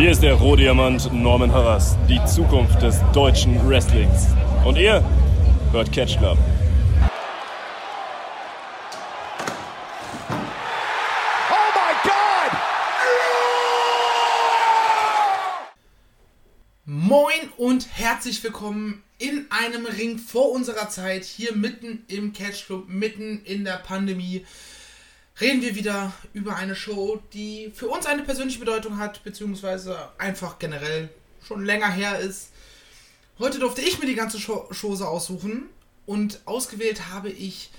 Hier ist der Rohdiamant Norman Harras, die Zukunft des deutschen Wrestlings. Und ihr hört Catch Club. Moin und herzlich willkommen in einem Ring vor unserer Zeit, hier mitten im Catch Club, mitten in der Pandemie reden wir wieder über eine Show, die für uns eine persönliche Bedeutung hat, beziehungsweise einfach generell schon länger her ist. Heute durfte ich mir die ganze Show aussuchen und ausgewählt habe ich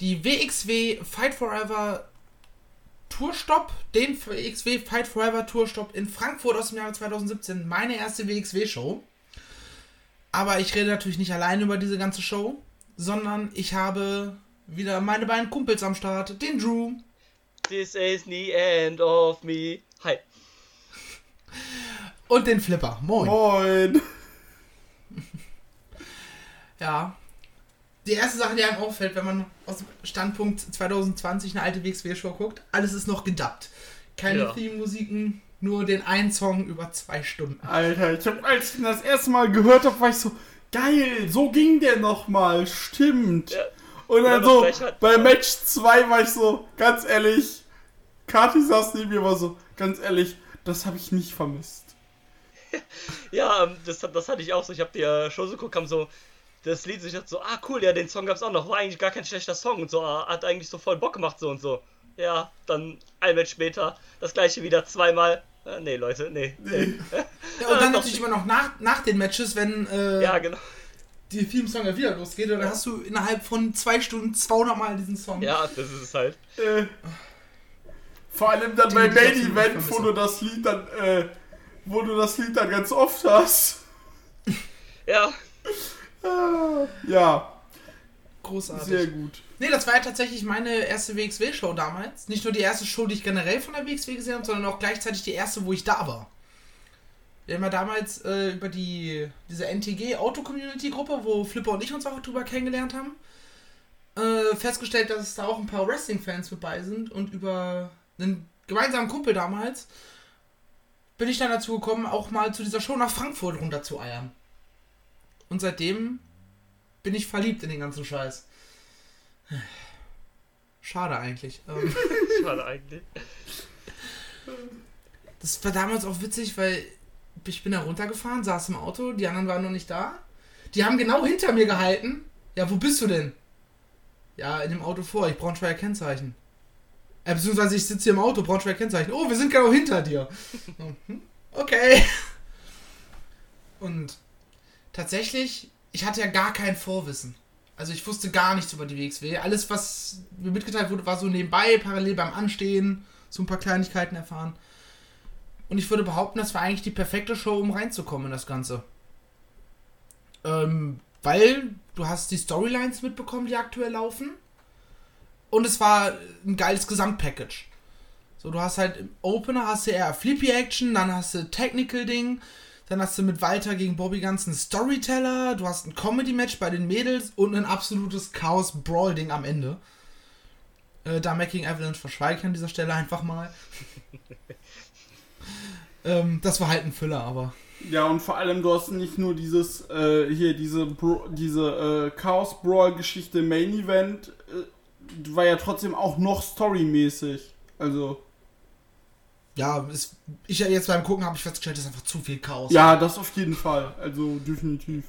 die WXW Fight Forever Tourstopp, den WXW Fight Forever Tourstopp in Frankfurt aus dem Jahre 2017, meine erste WXW-Show. Aber ich rede natürlich nicht allein über diese ganze Show, sondern ich habe wieder meine beiden Kumpels am Start, den Drew. This is the end of me. Hi. Und den Flipper. Moin. Moin. Ja. Die erste Sache, die einem auffällt, wenn man aus dem Standpunkt 2020 eine alte WXW-Show guckt, alles ist noch gedubbt. Keine Ja. Theme-Musiken, nur den einen Song über zwei Stunden. Alter, ich hab, als ich ihn das erste Mal gehört habe, war ich so, geil, so ging der nochmal, stimmt. Ja. Und dann so, bei Match 2 war ich so, ganz ehrlich, Kati saß neben mir, war so, ganz ehrlich, das habe ich nicht vermisst. Ja, ähm, das, das hatte ich auch so. Ich habe die Show so geguckt, kam so das Lied, so ich dachte so, ah cool, ja, den Song gab's auch noch. War eigentlich gar kein schlechter Song und so, ah, hat eigentlich so voll Bock gemacht so und so. Ja, dann ein Match später, das gleiche wieder zweimal. Äh, nee, Leute, nee. nee. Ja, und dann natürlich immer noch nach, nach den Matches, wenn äh, Ja, genau. Die Theme-Song ja wieder losgeht, und dann hast du innerhalb von zwei Stunden 200 Mal diesen Song. Ja, das ist es halt. Äh, vor allem dann Die beim ich Main Event, wo du das Lied dann, äh, wo du das Lied dann ganz oft hast. Ja, Ah, ja, Großartig. sehr gut. Nee, das war ja tatsächlich meine erste WXW-Show damals. Nicht nur die erste Show, die ich generell von der WXW gesehen habe, sondern auch gleichzeitig die erste, wo ich da war. Wir haben ja damals äh, über die diese NTG Auto Community Gruppe, wo Flipper und ich uns auch drüber kennengelernt haben, äh, festgestellt, dass da auch ein paar Wrestling-Fans mit bei sind und über einen gemeinsamen Kumpel damals bin ich dann dazu gekommen, auch mal zu dieser Show nach Frankfurt runter zu eiern. Und seitdem bin ich verliebt in den ganzen Scheiß. Schade eigentlich. Ähm, schade eigentlich. das war damals auch witzig, weil ich bin da runtergefahren, saß im Auto, die anderen waren noch nicht da. Die haben genau hinter mir gehalten. Ja, wo bist du denn? Ja, in dem Auto vor, ich Braunschweiger Kennzeichen. Äh, beziehungsweise ich sitze hier im Auto, Braunschweiger Kennzeichen. Oh, wir sind genau hinter dir. Mhm, okay. Und tatsächlich, ich hatte ja gar kein Vorwissen. Also ich wusste gar nichts über die WXW. Alles, was mir mitgeteilt wurde, war so nebenbei, parallel beim Anstehen, so ein paar Kleinigkeiten erfahren. Und ich würde behaupten, das war eigentlich die perfekte Show, um reinzukommen in das Ganze. Ähm, weil du hast die Storylines mitbekommen, die aktuell laufen. Und es war ein geiles Gesamtpackage. So, du hast halt im Opener hast du eher Flippy Action, dann hast du Technical Ding, dann hast du mit Walter gegen Bobby Guns einen Storyteller, du hast ein Comedy-Match bei den Mädels und ein absolutes Chaos-Brawl-Ding am Ende. Äh, da Making Avalanche verschweige ich an dieser Stelle einfach mal. ähm, das war halt ein Füller, aber. Ja, und vor allem, du hast nicht nur dieses, äh, hier, diese, Bro diese äh, Chaos Brawl-Geschichte Main Event, äh, war ja trotzdem auch noch storymäßig. Also, Ja, es, ich ja jetzt beim Gucken habe ich festgestellt, das ist einfach zu viel Chaos. ja, das auf jeden Fall. Also, definitiv.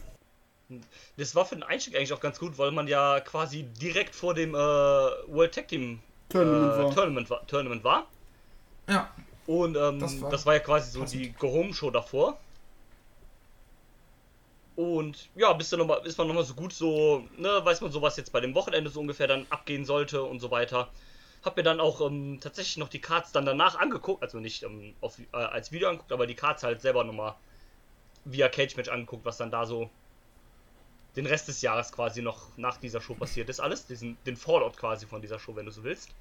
Das war für den Einstieg eigentlich auch ganz gut, weil man ja quasi direkt vor dem äh, World Tag Team Tournament äh, war. Tournament war. Tournament war. Ja. Und ähm, Das das, war war ja quasi so passend. die Go-Home-Show davor. Und ja, bis dann noch mal, ist man nochmal so gut so, ne, weiß man so, was jetzt bei dem Wochenende so ungefähr dann abgehen sollte und so weiter. Hab mir dann auch ähm, tatsächlich noch die Cards dann danach angeguckt, also nicht ähm, auf, äh, als Video angeguckt, aber die Cards halt selber nochmal via Cage Match angeguckt, was dann da so den Rest des Jahres quasi noch nach dieser Show passiert ist. Alles, diesen, den Fallout quasi von dieser Show, wenn du so willst.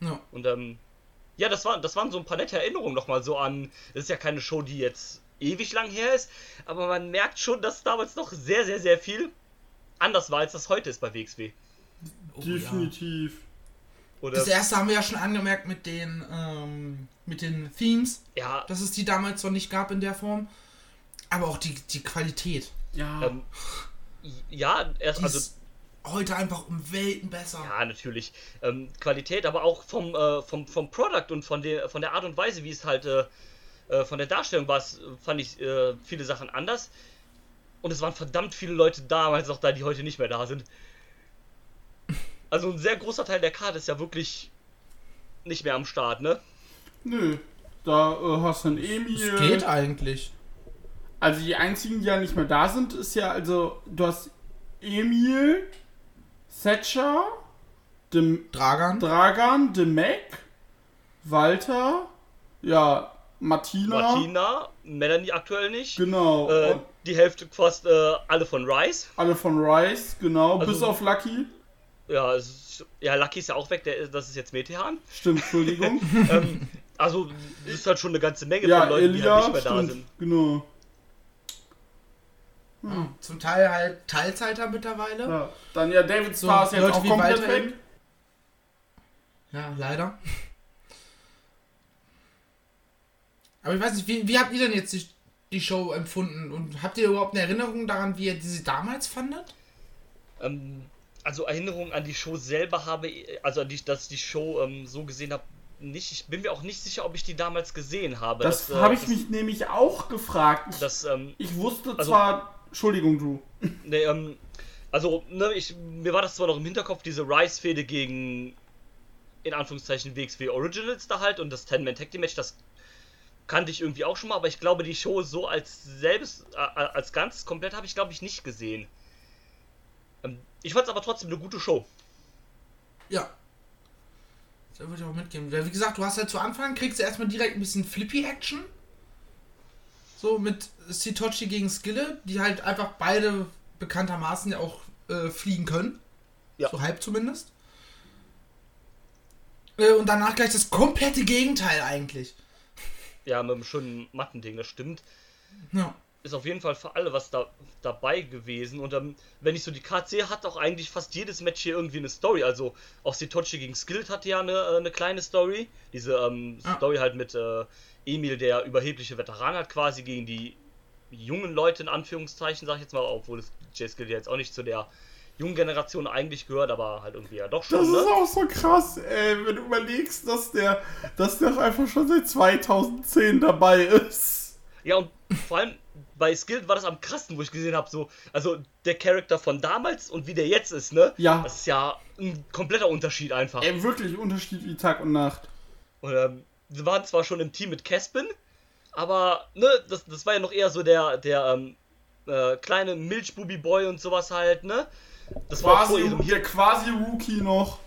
ja. Und ähm, ja, das, war, das waren so ein paar nette Erinnerungen nochmal so an. Das ist ja keine Show, die jetzt ewig lang her ist, aber man merkt schon, dass damals noch sehr, sehr, sehr viel anders war, als das heute ist bei WXW. Oh, ja. definitiv. Oder Das erste haben wir ja schon angemerkt mit den, ähm, mit den Themes, Ja, dass es die damals noch nicht gab in der Form. Aber auch die, die Qualität. Ja. ähm, ja, erst, also heute einfach um Welten besser. Ja, natürlich. Ähm, Qualität, aber auch vom, äh, vom, vom Product und von der, von der Art und Weise, wie es halt äh, äh, von der Darstellung war, es, äh, fand ich äh, viele Sachen anders. Und es waren verdammt viele Leute damals noch da, die heute nicht mehr da sind. Also ein sehr großer Teil der Karte ist ja wirklich nicht mehr am Start, ne? Nö. Da äh, hast du einen Es Emil. geht eigentlich. Also die einzigen, die ja nicht mehr da sind, ist ja also, du hast Emil, Thatcher, dem Dragan. Dragan, Demek, Walter, ja, Martina. Martina, Melanie aktuell nicht. Genau. Äh, die Hälfte fast äh, alle von Rice. alle von Rice, genau, Also- bis auf Lucky. Ja, ist, ja, Lucky ist ja auch weg, der, ist- das ist jetzt Metehan. Stimmt, Entschuldigung. ähm, also, es ist halt schon eine ganze Menge ja, von Leuten, die Elia, halt nicht mehr da stimmt, sind. genau. Ja, zum Teil halt Teilzeiter mittlerweile. Ja, Ja. Dann ja, David So, Starr ist jetzt auch komplett weg. eben. leider. Aber ich weiß nicht, wie, wie habt ihr denn jetzt die, die Show empfunden? Und habt ihr überhaupt eine Erinnerung daran, wie ihr sie damals fandet? Ähm, also Erinnerungen an die Show selber habe, ich- also an die, dass ich die Show ähm, so gesehen habe, nicht. Ich bin mir auch nicht sicher, ob ich die damals gesehen habe. Das äh, habe ich das, mich nämlich auch gefragt. Ich, Das, ähm, ich wusste also- zwar. Entschuldigung, du. nee, ähm, also, ne, ich, mir war das zwar noch im Hinterkopf, diese Rice-Fehde gegen, in Anführungszeichen, WXW Originals da halt und das 10-Man-Tag-Team-Match, das kannte ich irgendwie auch schon mal, aber ich glaube, die Show so als selbst, äh, als ganz komplett habe ich, glaube ich, nicht gesehen. Ähm, ich fand es aber trotzdem eine gute Show. Ja. Da würde ich auch mitgehen. Weil, Wie gesagt, du hast halt zu Anfang, kriegst du erstmal direkt ein bisschen Flippy-Action. So mit Sitochi gegen Skille, die halt einfach beide bekanntermaßen ja auch äh, fliegen können. Ja. So halb zumindest. Äh, und danach gleich das komplette Gegenteil eigentlich. Ja, mit einem schönen Mattending, das stimmt. Ja. Ist auf jeden Fall für alle was da, dabei gewesen. Und ähm, wenn ich so die Karte sehe, hat auch eigentlich fast jedes Match hier irgendwie eine Story. Also auch Sitochi gegen Skilled hatte ja eine, äh, eine kleine Story. Diese ähm, Ah. Story halt mit äh, Emil, der überhebliche Veteran hat, quasi gegen die jungen Leute in Anführungszeichen, sag ich jetzt mal, obwohl es ja jetzt auch nicht zu der jungen Generation eigentlich gehört, aber halt irgendwie ja doch Das schon, ist ne? auch so krass, ey, wenn du überlegst, dass der, dass der einfach schon seit 2010 dabei ist. Ja, und vor allem bei Skilled war das am krassesten, wo ich gesehen habe, so, also der Charakter von damals und wie der jetzt ist, ne? Ja. Das ist ja ein kompletter Unterschied einfach. Ey, wirklich Unterschied wie Tag und Nacht. Und, ähm, sie waren zwar schon im Team mit Caspin, aber, ne, das, das war ja noch eher so der, der, ähm, äh, kleine Milchbubi-Boy und sowas halt, ne? Das war auch vor Quasi, ihrem der quasi Rookie noch.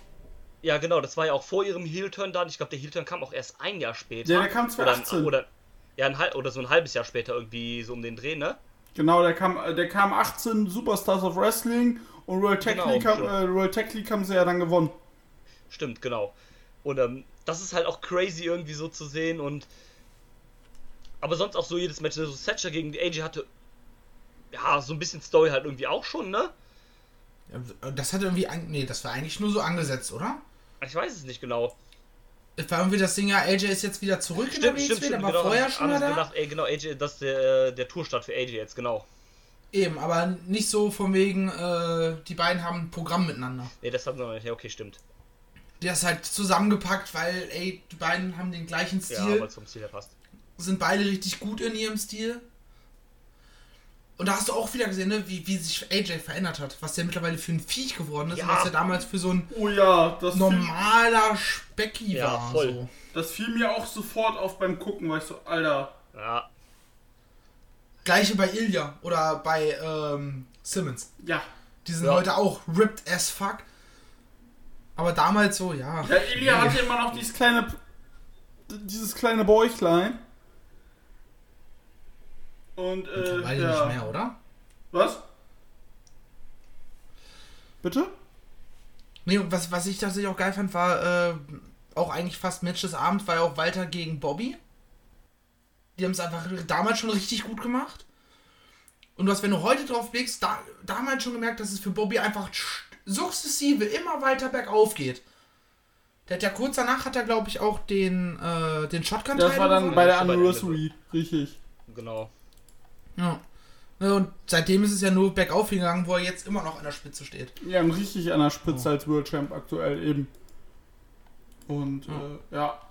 Ja, genau, das war ja auch vor ihrem Heel-Turn da. und Ich glaube, der Heel-Turn kam auch erst ein Jahr später. Ja, der kam oder, 2018. ein- oder, ja, ein, oder so ein halbes Jahr später irgendwie so um den Dreh, ne? Genau, der kam, der kam 18 Superstars of Wrestling und World Tag Genau, League, haben, äh, World Tag League haben sie ja dann gewonnen. Stimmt, genau. Und ähm, das ist halt auch crazy irgendwie so zu sehen und aber sonst auch so jedes Match, so Thatcher gegen die AJ hatte ja so ein bisschen Story halt irgendwie auch schon, ne? Das hat irgendwie. An nee, das war eigentlich nur so angesetzt, oder? Ich weiß es nicht genau. Es war irgendwie das Ding, ja, AJ ist jetzt wieder zurück in der WXW, der war genau, vorher schon da. gedacht, ey, genau, AJ, das ist der, der Tourstart für AJ jetzt, genau. Eben, aber nicht so von wegen, äh, die beiden haben ein Programm miteinander. Nee, das haben sie noch nicht. Ja, okay, stimmt. Der ist halt zusammengepackt, weil, ey, die beiden haben den gleichen Ja, Stil, weil es vom Stil her passt. sind beide richtig gut in ihrem Stil. Und da hast du auch wieder gesehen, ne, wie, wie sich AJ verändert hat, was der mittlerweile für ein Viech geworden ist Ja. und was er damals für so ein Oh ja, das fiel, normaler Specki Ja, war. voll. So. das fiel mir auch sofort auf beim Gucken, weil ich so, Alter. Ja, Gleiche bei Ilya oder bei ähm, Simmons. Ja. Die sind Ja. heute auch ripped as fuck. Aber damals so, ja. Ja, Elia hatte immer noch dieses kleine, dieses kleine Bäuchlein. Und, äh, Mittlerweile ja. nicht mehr, oder? Was? Bitte? Nee, was, was ich tatsächlich auch geil fand, war äh, auch eigentlich fast Match des Abends, war ja auch Walter gegen Bobby. Die haben es einfach damals schon richtig gut gemacht. Und du hast, wenn du heute drauf blickst, da, damals schon gemerkt, dass es für Bobby einfach sukzessive immer weiter bergauf geht. Der hat ja kurz danach hat er, glaube ich, auch den, äh, den shotgun Das war dann bei der Ja, bei der Anniversary, richtig. Genau. Ja. Ja, Und seitdem ist es ja nur bergauf gegangen, wo er jetzt immer noch an der Spitze steht. Ja, richtig an der Spitze Oh. als World Champ aktuell eben. Und Ja. äh, ja,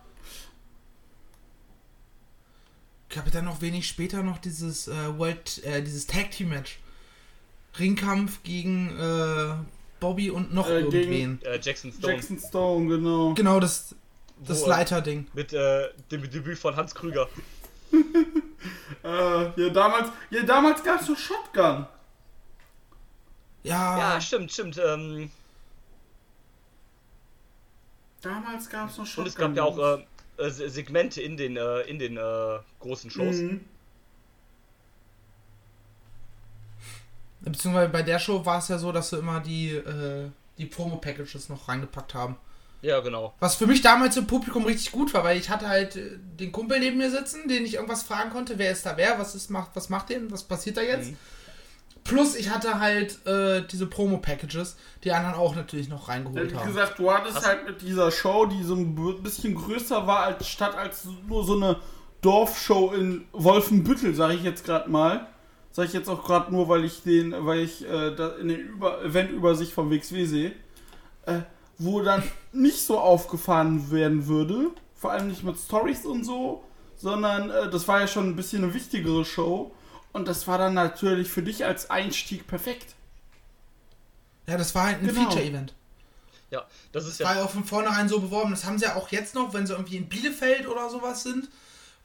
Ich habe dann noch wenig später noch dieses äh, World, äh, dieses Tag Team Match. Ringkampf gegen äh, Bobby und noch Äh, gegen- irgendwen. Äh, Jackson Stone. Jackson Stone, genau. Genau, das, das Wo, Leiterding. Mit äh, dem Debüt von Hans Krüger. Äh, ja, damals, ja, damals gab es noch Shotgun. Ja, Ja, stimmt, stimmt. Ähm, Damals gab es noch Shotgun. und es gab ja auch äh, äh, Se- Segmente in den, äh, in den äh, großen Shows. Mhm. Beziehungsweise bei der Show war es ja so, dass sie immer die, äh, die Promo-Packages noch reingepackt haben. Ja, genau. Was für mich damals im Publikum richtig gut war, weil ich hatte halt äh, den Kumpel neben mir sitzen, den ich irgendwas fragen konnte, wer ist da wer, was ist macht, was macht den, was passiert da jetzt? Mhm. Plus ich hatte halt äh, diese Promo-Packages, die anderen auch natürlich noch Ja, reingeholt wie haben. gesagt, du hattest Hast- halt mit dieser Show, die so ein bisschen größer war als statt als nur so eine Dorfshow in Wolfenbüttel, sage ich jetzt gerade mal. Sage ich jetzt auch gerade nur, weil ich den, weil ich äh, da in der Über Eventübersicht vom WXW sehe, äh, wo dann nicht so aufgefahren werden würde, vor allem nicht mit Stories und so, sondern äh, das war ja schon ein bisschen eine wichtigere Show und das war dann natürlich für dich als Einstieg perfekt. Ja, das war halt ein Genau. Feature-Event. Ja, das ist Das war ja. ja auch von vornherein so beworben. Das haben sie ja auch jetzt noch, wenn sie irgendwie in Bielefeld oder sowas sind,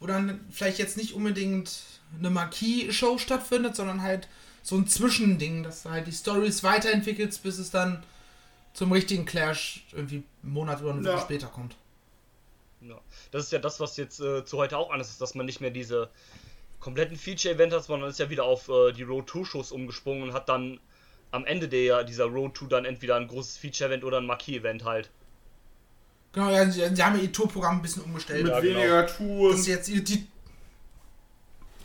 wo dann vielleicht jetzt nicht unbedingt eine Marquis-Show stattfindet, sondern halt so ein Zwischending, dass du halt die Stories weiterentwickelst, bis es dann zum richtigen Clash irgendwie einen Monat oder eine Woche Ja. später kommt. Ja. Das ist ja das, was jetzt äh, zu heute auch anders ist, dass man nicht mehr diese kompletten Feature-Event hat, sondern ist ja wieder auf äh, die Road 2-Shows umgesprungen und hat dann am Ende der, dieser Road 2 dann entweder ein großes Feature-Event oder ein Marquis-Event halt. Genau, ja, sie, sie haben ja ihr Tourprogramm ein bisschen umgestellt. Mit Ja, genau. weniger Das Touren. ist jetzt die, die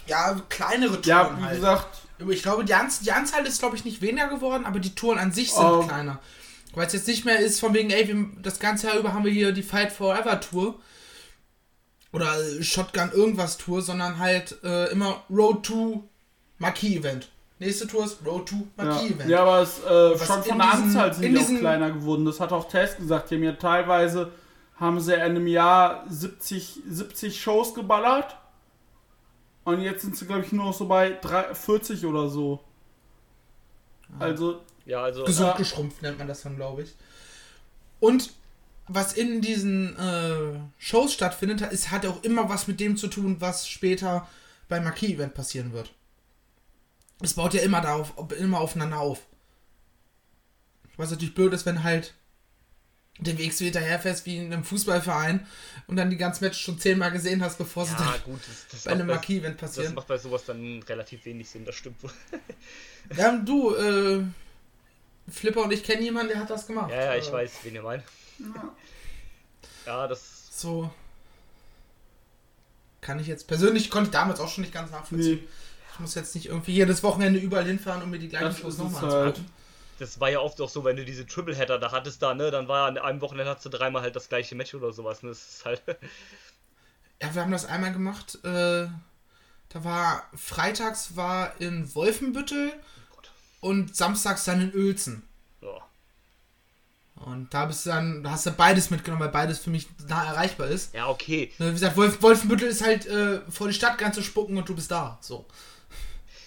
ja, kleinere Touren Ja, wie halt. gesagt, Ich glaube, die, Anz die Anzahl ist, glaube ich, nicht weniger geworden, aber die Touren an sich sind Oh. kleiner. Weil es jetzt nicht mehr ist, von wegen, ey, wir, das ganze Jahr über haben wir hier die Fight Forever Tour. Oder Shotgun irgendwas Tour, sondern halt äh, immer Road to Marquis Event. Nächste Tour ist Road to ja, Marquis Event. ja, aber es äh, schon in von der Anzahl sind in die auch diesen- kleiner geworden. Das hat auch Tess gesagt. Die haben ja teilweise, haben sie in einem Jahr 70, 70 Shows geballert. Und jetzt sind sie, glaube ich, nur noch so bei drei- 40 oder so. Also, Ja, also. Gesund Ja. geschrumpft nennt man das dann, glaube ich. Und was in diesen äh, Shows stattfindet, ist, hat auch immer was mit dem zu tun, was später beim Marquis-Event passieren wird. Es baut ja immer darauf, immer aufeinander auf. Was natürlich blöd ist, wenn halt den WXW hinterherfährst wie in einem Fußballverein und dann die ganzen Matches schon zehnmal gesehen hast, bevor sie ja, dann gut, das, das, bei einem macht bei, Marquis-Event das passieren. macht bei sowas dann relativ wenig Sinn, das stimmt wohl. Ja, du, äh, Flipper und ich kennen jemanden, der hat das gemacht. Ja, ja, ich Äh, weiß, wen ihr meint. Ja, das. So. Kann ich jetzt persönlich, konnte ich damals auch schon nicht ganz nachvollziehen. nee. Ich muss jetzt nicht irgendwie jedes Wochenende überall hinfahren, um mir die gleichen Shows nochmal halt. anzugucken. Das war ja oft auch so, wenn du diese Tripleheader da hattest, da, ne, dann war ja an einem Wochenende hast du dreimal halt das gleiche Match oder sowas, ne, das ist halt. Ja, wir haben das einmal gemacht. Äh, da war freitags war in Wolfenbüttel Gott. und samstags dann in Uelzen. Ja. Und da bist du dann, da hast du beides mitgenommen, weil beides für mich nah erreichbar ist. ja, okay. Wie gesagt, Wolf, Wolfenbüttel ist halt äh, vor die Stadtgrenze spucken und du bist da. So.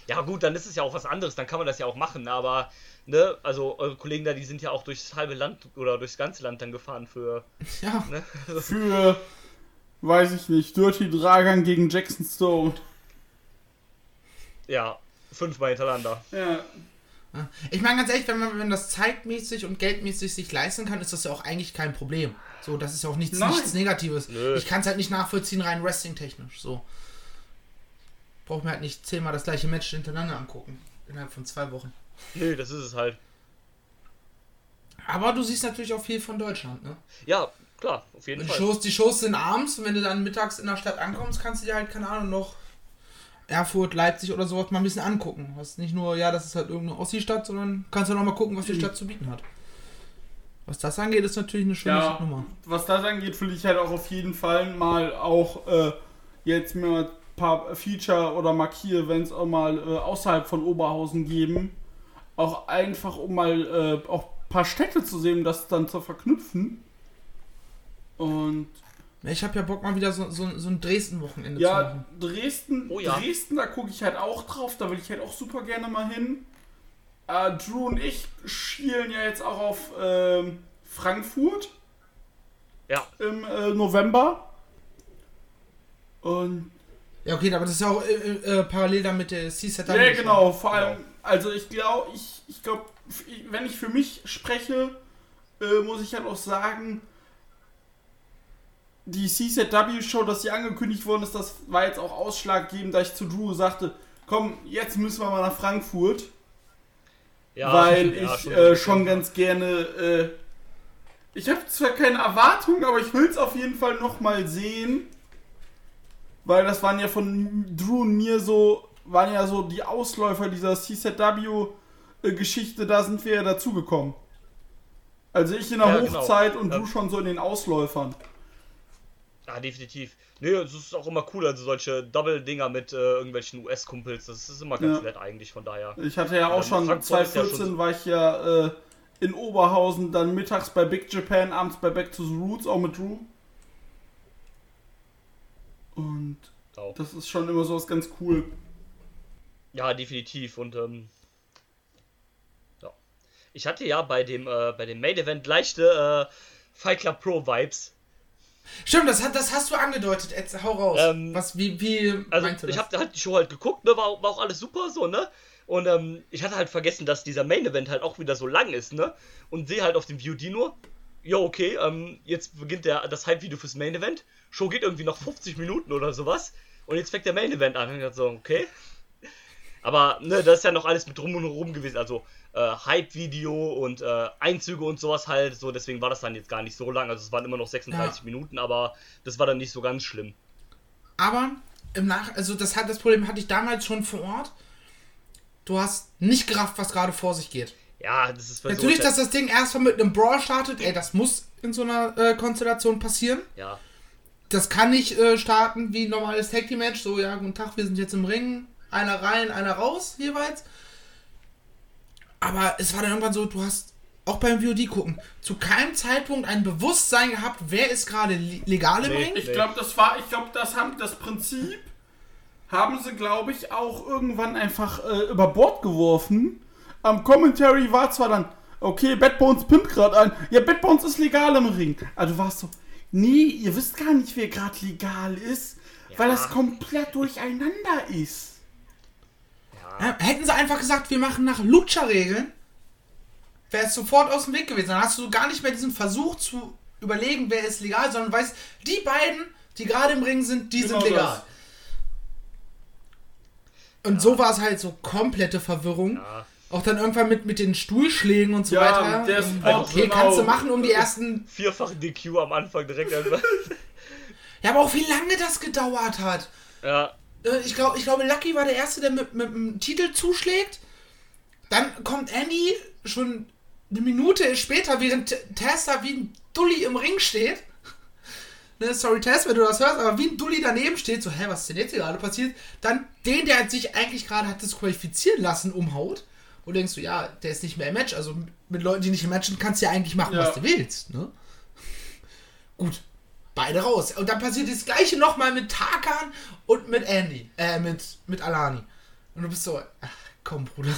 Ja, gut, dann ist es ja auch was anderes, dann kann man das ja auch machen, aber, ne, also eure Kollegen da, die sind ja auch durchs halbe Land oder durchs ganze Land dann gefahren für, Ja. ne? Für, weiß ich nicht, Dirty Dragan gegen Jackson Stone. Ja, fünfmal hintereinander. Ja. Ich meine ganz ehrlich, wenn man wenn das zeitmäßig und geldmäßig sich leisten kann, ist das ja auch eigentlich kein Problem. So, das ist ja auch nichts, nichts Negatives. Nö. Ich kann es halt nicht nachvollziehen, rein wrestling-technisch. So. Braucht mir halt nicht zehnmal das gleiche Match hintereinander angucken. Innerhalb von zwei Wochen. Nö, das ist es halt. Aber du siehst natürlich auch viel von Deutschland, ne? Ja, klar, auf jeden Die Fall. Shows, die Shows sind abends und wenn du dann mittags in der Stadt ankommst, kannst du dir halt, keine Ahnung, noch Erfurt, Leipzig oder sowas mal ein bisschen angucken. Ist nicht nur, ja, das ist halt irgendeine Ossi-Stadt, sondern kannst du noch mal gucken, was die Stadt zu bieten hat. Was das angeht, ist natürlich eine schöne Ja, Nummer. was das angeht, will ich halt auch auf jeden Fall mal auch äh, jetzt mir paar Feature- oder Markier-Events auch mal äh, außerhalb von Oberhausen geben. Auch einfach, um mal äh, auch ein paar Städte zu sehen, um das dann zu verknüpfen. Und Ich habe ja Bock mal wieder so, so, so ein Dresden-Wochenende zu ja, machen. Dresden, Oh ja. Dresden, da gucke ich halt auch drauf, da will ich halt auch super gerne mal hin. Äh, Drew und ich schielen ja jetzt auch auf ähm, Frankfurt Ja. im äh, November. Und Ja, okay, aber das ist ja auch äh, äh, parallel dann mit der CSAT. ja, genau, vor allem, also ich glaube, ich, ich glaube, wenn ich für mich spreche, äh, muss ich halt auch sagen, die CZW-Show, dass sie angekündigt worden ist, das war jetzt auch ausschlaggebend, da ich zu Drew sagte, komm, jetzt müssen wir mal nach Frankfurt, Ja, weil ja, ich schon äh, so schon ein ganz gerne, äh, ich habe zwar keine Erwartungen, aber ich will es auf jeden Fall nochmal sehen, weil das waren ja von Drew und mir so, waren ja so die Ausläufer dieser CZW-Geschichte, da sind wir ja dazugekommen. Also ich in der Ja, genau. Hochzeit und Ja. du schon so in den Ausläufern. Ja, definitiv. Nee, es ist auch immer cool, also solche Double-Dinger mit äh, irgendwelchen US-Kumpels, das ist immer ganz Ja. nett eigentlich, von daher. Ich hatte ja auch schon ist ja 2014 schon- war ich ja äh, in Oberhausen, dann mittags bei Big Japan, abends bei Back to the Roots, auch mit Drew. Und Das ist schon immer sowas ganz cool. Ja, definitiv. Und ähm, ja. Ich hatte ja bei dem, äh, bei dem Main Event leichte äh, Fight Club Pro Vibes. Stimmt, das, hat, das hast du angedeutet. Jetzt hau raus. Ähm, Was, wie, wie Also meinst du ich das? habe halt die Show halt geguckt, ne, war, war auch alles super so, ne? Und ähm, ich hatte halt vergessen, dass dieser Main Event halt auch wieder so lang ist, ne? Und sehe halt auf dem VOD nur, ja okay, ähm, jetzt beginnt der das Hype-Video fürs Main Event. Show geht irgendwie noch 50 Minuten oder sowas. Und jetzt fängt der Main Event an. Und ich dachte so, okay. Aber ne, das ist ja noch alles mit drum und rum gewesen. Also äh, Hype-Video und äh, Einzüge und sowas halt. So, deswegen war das dann jetzt gar nicht so lang. Also es waren immer noch 36 Ja. Minuten, aber das war dann nicht so ganz schlimm. Aber im Nach also das hat das Problem hatte ich damals schon vor Ort. Du hast nicht gerafft, was gerade vor sich geht. Ja, das ist Natürlich, dass das Ding erstmal mit einem Brawl startet, ey, das muss in so einer äh, Konstellation passieren. ja. Das kann nicht äh, starten wie ein normales Tag Team Match, so ja, guten Tag, wir sind jetzt im Ring, einer rein, einer raus jeweils. Aber es war dann irgendwann so, du hast auch beim VOD gucken, zu keinem Zeitpunkt ein Bewusstsein gehabt, wer ist gerade legal im Nee. Ring. Ich glaube, das war, ich glaube, das haben das Prinzip haben sie, glaube ich, auch irgendwann einfach äh, über Bord geworfen. Am Commentary war zwar dann, okay, Bad Bones pimpt gerade ein. Ja, Bad Bones ist legal im Ring. Also du warst so, nee, ihr wisst gar nicht, wer gerade legal ist, weil das komplett durcheinander ist. Ja, hätten sie einfach gesagt, wir machen nach Lucha-Regeln, wäre es sofort aus dem Weg gewesen. Dann hast du gar nicht mehr diesen Versuch zu überlegen, wer ist legal, sondern weißt, die beiden, die gerade im Ring sind, die Genau sind legal. das. Und so war es halt so komplette Verwirrung. Ja. Auch dann irgendwann mit, mit den Stuhlschlägen und so Ja, weiter. der Ähm, Spot, okay, genau. kannst du machen, um die ersten. Vierfach DQ am Anfang direkt einfach. Ja, aber auch wie lange das gedauert hat. ja. Äh, Ich, glaub, ich glaube, Lucky war der Erste, der mit, mit dem Titel zuschlägt. Dann kommt Andy schon eine Minute später, während T- Tess da wie ein Dulli im Ring steht. Ne, sorry Tess, wenn du das hörst, aber wie ein Dulli daneben steht, so, hä, was ist denn jetzt hier gerade passiert? Dann den, der sich eigentlich gerade hat disqualifizieren lassen, umhaut. Und denkst du, ja, der ist nicht mehr im Match. Also mit Leuten, die nicht im Match sind, kannst du ja eigentlich machen, Ja. was du willst. Ne? Gut, beide raus. Und dann passiert das gleiche nochmal mit Tarkan und mit Andy. Äh, mit, mit Alani. Und du bist so, ach, komm, Bruder.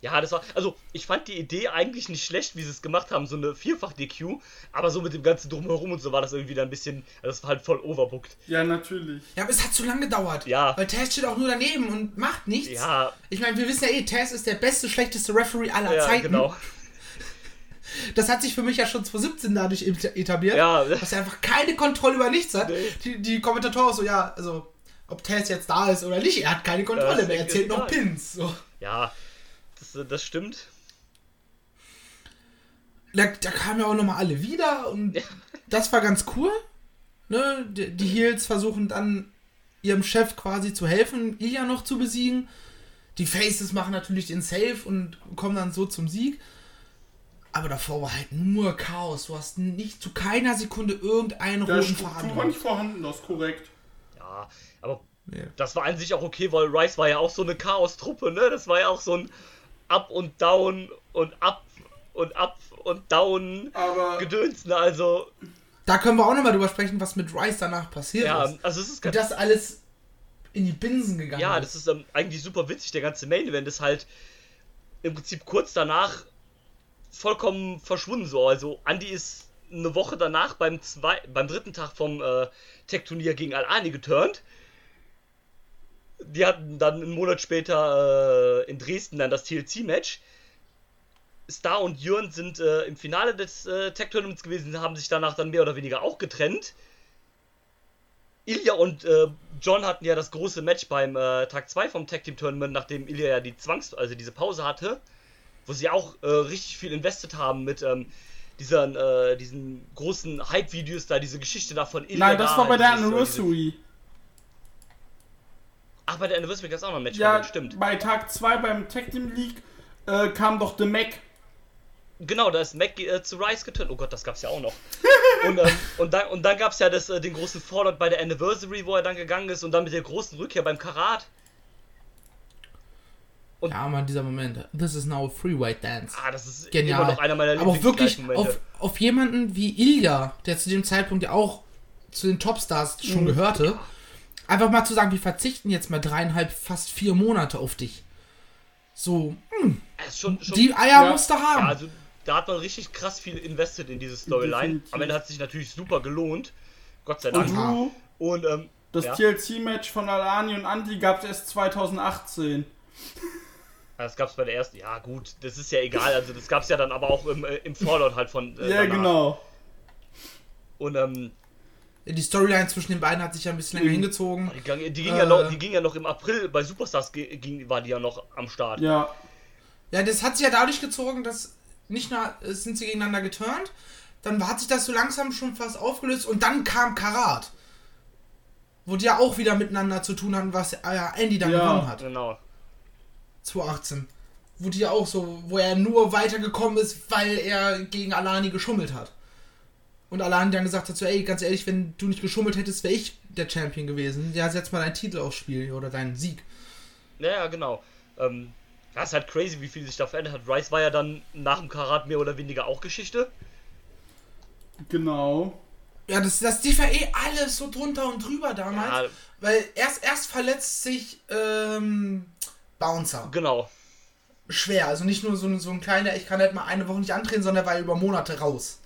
Ja, das war. Also, ich fand die Idee eigentlich nicht schlecht, wie sie es gemacht haben, so eine Vierfach-DQ. Aber so mit dem ganzen Drumherum und so war das irgendwie dann ein bisschen. Also das war halt voll overbooked. Ja, natürlich. Ja, aber es hat zu lange gedauert. Ja. Weil Tess steht auch nur daneben und macht nichts. Ja, Ich meine, wir wissen ja eh, Tess ist der beste, schlechteste Referee aller ja, Zeiten. genau. Das hat sich für mich ja schon 2017 dadurch et- etabliert. Ja. Dass er einfach keine Kontrolle über nichts hat. Nee. Die, die Kommentatoren auch so, ja, also, ob Tess jetzt da ist oder nicht, er hat keine Kontrolle Ja, mehr. Er zählt noch egal. Pins. So. Ja, das, das stimmt. Da, da kamen ja auch nochmal alle wieder und das war ganz cool. Ne? Die, die Heels versuchen dann ihrem Chef quasi zu helfen, Ilya noch zu besiegen. Die Faces machen natürlich den Save und kommen dann so zum Sieg. Aber davor war halt nur Chaos. Du hast nicht zu keiner Sekunde irgendeinen Der roten Faden. war nicht vorhanden, das ist korrekt. Ja, aber Nee. das war an sich auch okay, weil Rice war ja auch so eine Chaos-Truppe, ne? Das war ja auch so ein Up und Down und Up und Up und Down Aber Gedöns, ne? Also, Da können wir auch nochmal drüber sprechen, was mit Rice danach passiert ja, ist. also es ist Wie ganz. das alles in die Binsen gegangen Ja, ist. das ist ähm, eigentlich super witzig. Der ganze Main Event ist halt im Prinzip kurz danach vollkommen verschwunden so. Also Andy ist eine Woche danach beim zwei, beim dritten Tag vom äh, Tech-Turnier gegen Al-Ani geturnt. Die hatten dann einen Monat später äh, in Dresden dann das TLC-Match. Star und Jörn sind äh, im Finale des äh, Tech-Tournaments gewesen, haben sich danach dann mehr oder weniger auch getrennt. Ilya und äh, John hatten ja das große Match beim äh, Tag 2 vom Tag Team Tournament, nachdem Ilya ja die Zwangs-, also diese Pause hatte, wo sie auch äh, richtig viel investiert haben mit ähm, diesen, äh, diesen großen Hype-Videos da, diese Geschichte da von Ilya. nein, das da, war bei der dieses, äh, Anniversary. Ach, bei der Anniversary gab es auch noch ein Match, Ja, stimmt. bei Tag 2 beim Tag Team League äh, kam doch The Mac. Genau, da ist Mac äh, zu Rice getötet. Oh Gott, das gab's ja auch noch. und, ähm, und dann, und dann gab's ja das, äh, den großen Fallout bei der Anniversary, wo er dann gegangen ist und dann mit der großen Rückkehr beim Karat. Ja, man, dieser Moment. This is now a freeway dance. Ah, das ist Genial. immer noch einer meiner Aber auch wirklich auf, auf jemanden wie Ilya, der zu dem Zeitpunkt ja auch zu den Topstars schon gehörte, einfach mal zu sagen, wir verzichten jetzt mal dreieinhalb, fast vier Monate auf dich. So, hm, Es schon, schon, die Eier Ja. musst du ja, haben. also da hat man richtig krass viel invested in diese Storyline. Am Ende hat es sich natürlich super gelohnt. Gott sei Und Dank. Ja. Drew, Und ähm, das ja, TLC-Match von Alani und Andy gab es erst 2018. das gab's bei der ersten. Ja, gut, das ist ja egal. Also das gab's ja dann aber auch im, äh, im Fallout halt von. Äh, ja, danach. genau. Und ähm, Die Storyline zwischen den beiden hat sich ja ein bisschen länger Mhm. hingezogen. die, ging- die, ging Äh. ja noch, die ging ja noch im April bei Superstars ging, war die ja noch am Start. Ja, Ja, das hat sich ja dadurch gezogen, dass nicht nur äh, sind sie gegeneinander geturnt, dann hat sich das so langsam schon fast aufgelöst und dann kam Karat. Wo die ja auch wieder miteinander zu tun hatten, was äh, Andy dann Ja. gewonnen hat. Genau. 2018. Wo die ja auch so, wo er nur weitergekommen ist, weil er gegen Alani geschummelt hat. Und Alani dann gesagt hat, so, ey, ganz ehrlich, wenn du nicht geschummelt hättest, wäre ich der Champion gewesen. Ja, setz mal deinen Titel aufs Spiel oder deinen Sieg. Ja, ja, genau. Ähm, das ist halt crazy, wie viel sich da verändert hat. Rice war ja dann nach dem Karat mehr oder weniger auch Geschichte. genau. Ja, das, das lief ja eh alles so drunter und drüber damals. Ja, Weil erst, erst verletzt sich ähm, Bouncer. genau. Schwer. Also nicht nur so, ein- so ein kleiner, ich kann halt mal eine Woche nicht antreten, sondern er war über Monate raus.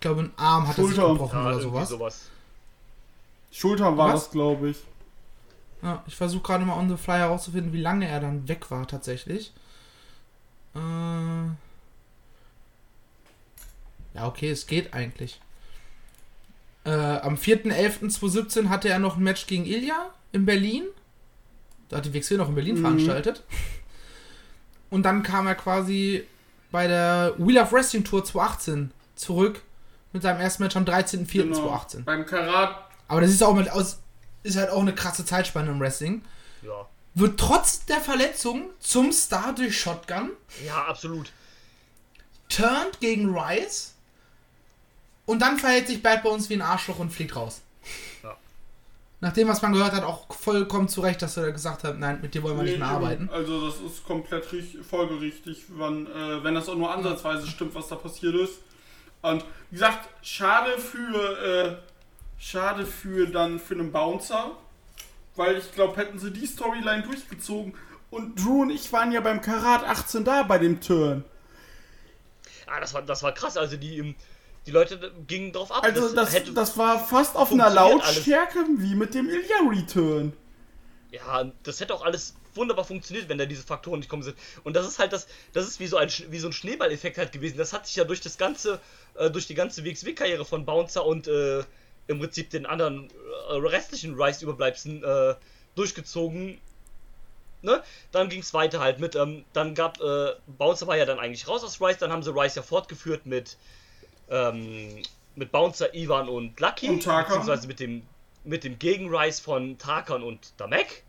Ich glaube, ein Arm hat er sich Schulter. gebrochen Ja, oder sowas. sowas. Schulter war Was? das, glaube ich. Ja, ich versuche gerade mal on the fly herauszufinden, wie lange er dann weg war tatsächlich. Äh, ja, okay, es geht eigentlich. Äh, am 4.11.2017 hatte er noch ein Match gegen Ilya in Berlin. Da hat die WXW noch in Berlin Mhm. veranstaltet. Und dann kam er quasi bei der Wheel of Wrestling Tour 2018 zurück mit seinem ersten Match am 13.04.2018. Genau. Beim Karat. Aber das ist auch mit aus, ist halt auch eine krasse Zeitspanne im Wrestling. Ja. Wird trotz der Verletzung zum Star durch Shotgun, Ja, absolut. turnt gegen Rice und dann verhält sich Bad Bones wie ein Arschloch und fliegt raus. Ja. Nach dem, was man gehört hat, auch vollkommen zurecht, dass er gesagt hat, nein, mit dir wollen wir nicht mehr Nee, arbeiten. Also das ist komplett richtig, folgerichtig, wann, äh, wenn das auch nur ansatzweise stimmt, was da passiert ist. Und wie gesagt, schade für, äh, schade für dann für einen Bouncer, weil ich glaube, hätten sie die Storyline durchgezogen und Drew und ich waren ja beim Karat 18 da bei dem Turn. Ah, das war, das war krass. Also die, ähm, die Leute gingen drauf ab. Also das, hätte- das war fast auf einer funktioniert alles. Lautstärke wie mit dem Ilya Return. Ja, das hätte auch alles wunderbar funktioniert, wenn da diese Faktoren nicht kommen sind. Und das ist halt das, das ist wie so ein, wie so ein Schneeballeffekt halt gewesen. Das hat sich ja durch das ganze, äh, durch die ganze WXW-Karriere von Bouncer und äh, im Prinzip den anderen äh, restlichen Rice-Überbleibseln äh, durchgezogen. Ne? Dann ging es weiter halt mit, ähm, dann gab, äh, Bouncer war ja dann eigentlich raus aus Rice, dann haben sie Rice ja fortgeführt mit, ähm, mit Bouncer, Ivan und Lucky. Und Tarkan. Beziehungsweise mit dem, mit dem Gegen-Rice von Tarkan und Damek.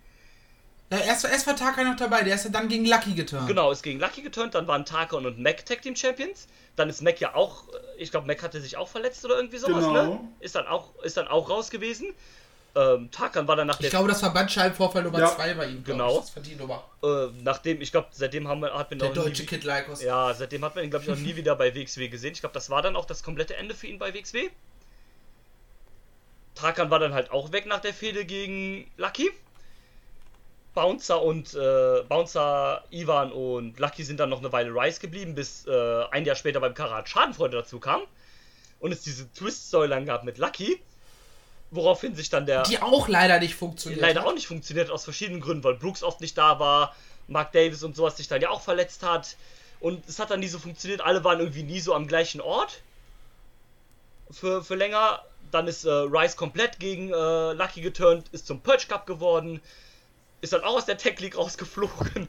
Ja, erst erst, war Taka noch dabei, der ist ja dann gegen Lucky geturnt. Genau, ist gegen Lucky geturnt, dann waren Tarkon und Mac Tag Team Champions. Dann ist Mac ja auch, ich glaube, Mac hatte sich auch verletzt oder irgendwie sowas, Genau. ne? Ist dann auch, ist dann auch raus gewesen. Ähm, Tarkan war dann nach Ich der glaube, das war Bandscheibenvorfall Nummer Ja. 2 bei ihm. Genau. Ich. Das war die Nummer. äh, nachdem, ich glaube, seitdem haben wir, hat man Der deutsche nie, Kid Lycos. Ja, seitdem hat man ihn, glaube ich, auch nie wieder bei WXW gesehen. Ich glaube, das war dann auch das komplette Ende für ihn bei WXW. Tarkan war dann halt auch weg nach der Fehde gegen Lucky. Bouncer und äh, Bouncer, Ivan und Lucky sind dann noch eine Weile Rice geblieben, bis äh, ein Jahr später beim Karat Schadenfreude dazu kam. Und es diese Twist-Säulen gab mit Lucky. Woraufhin sich dann der Die auch leider nicht funktioniert. leider hat. auch nicht funktioniert aus verschiedenen Gründen, weil Brooks oft nicht da war, Mark Davis und sowas sich dann ja auch verletzt hat. Und es hat dann nie so funktioniert, alle waren irgendwie nie so am gleichen Ort. Für, für länger. Dann ist äh, Rice komplett gegen äh, Lucky geturnt, ist zum Purge Cup geworden, ist dann auch aus der Tech League rausgeflogen.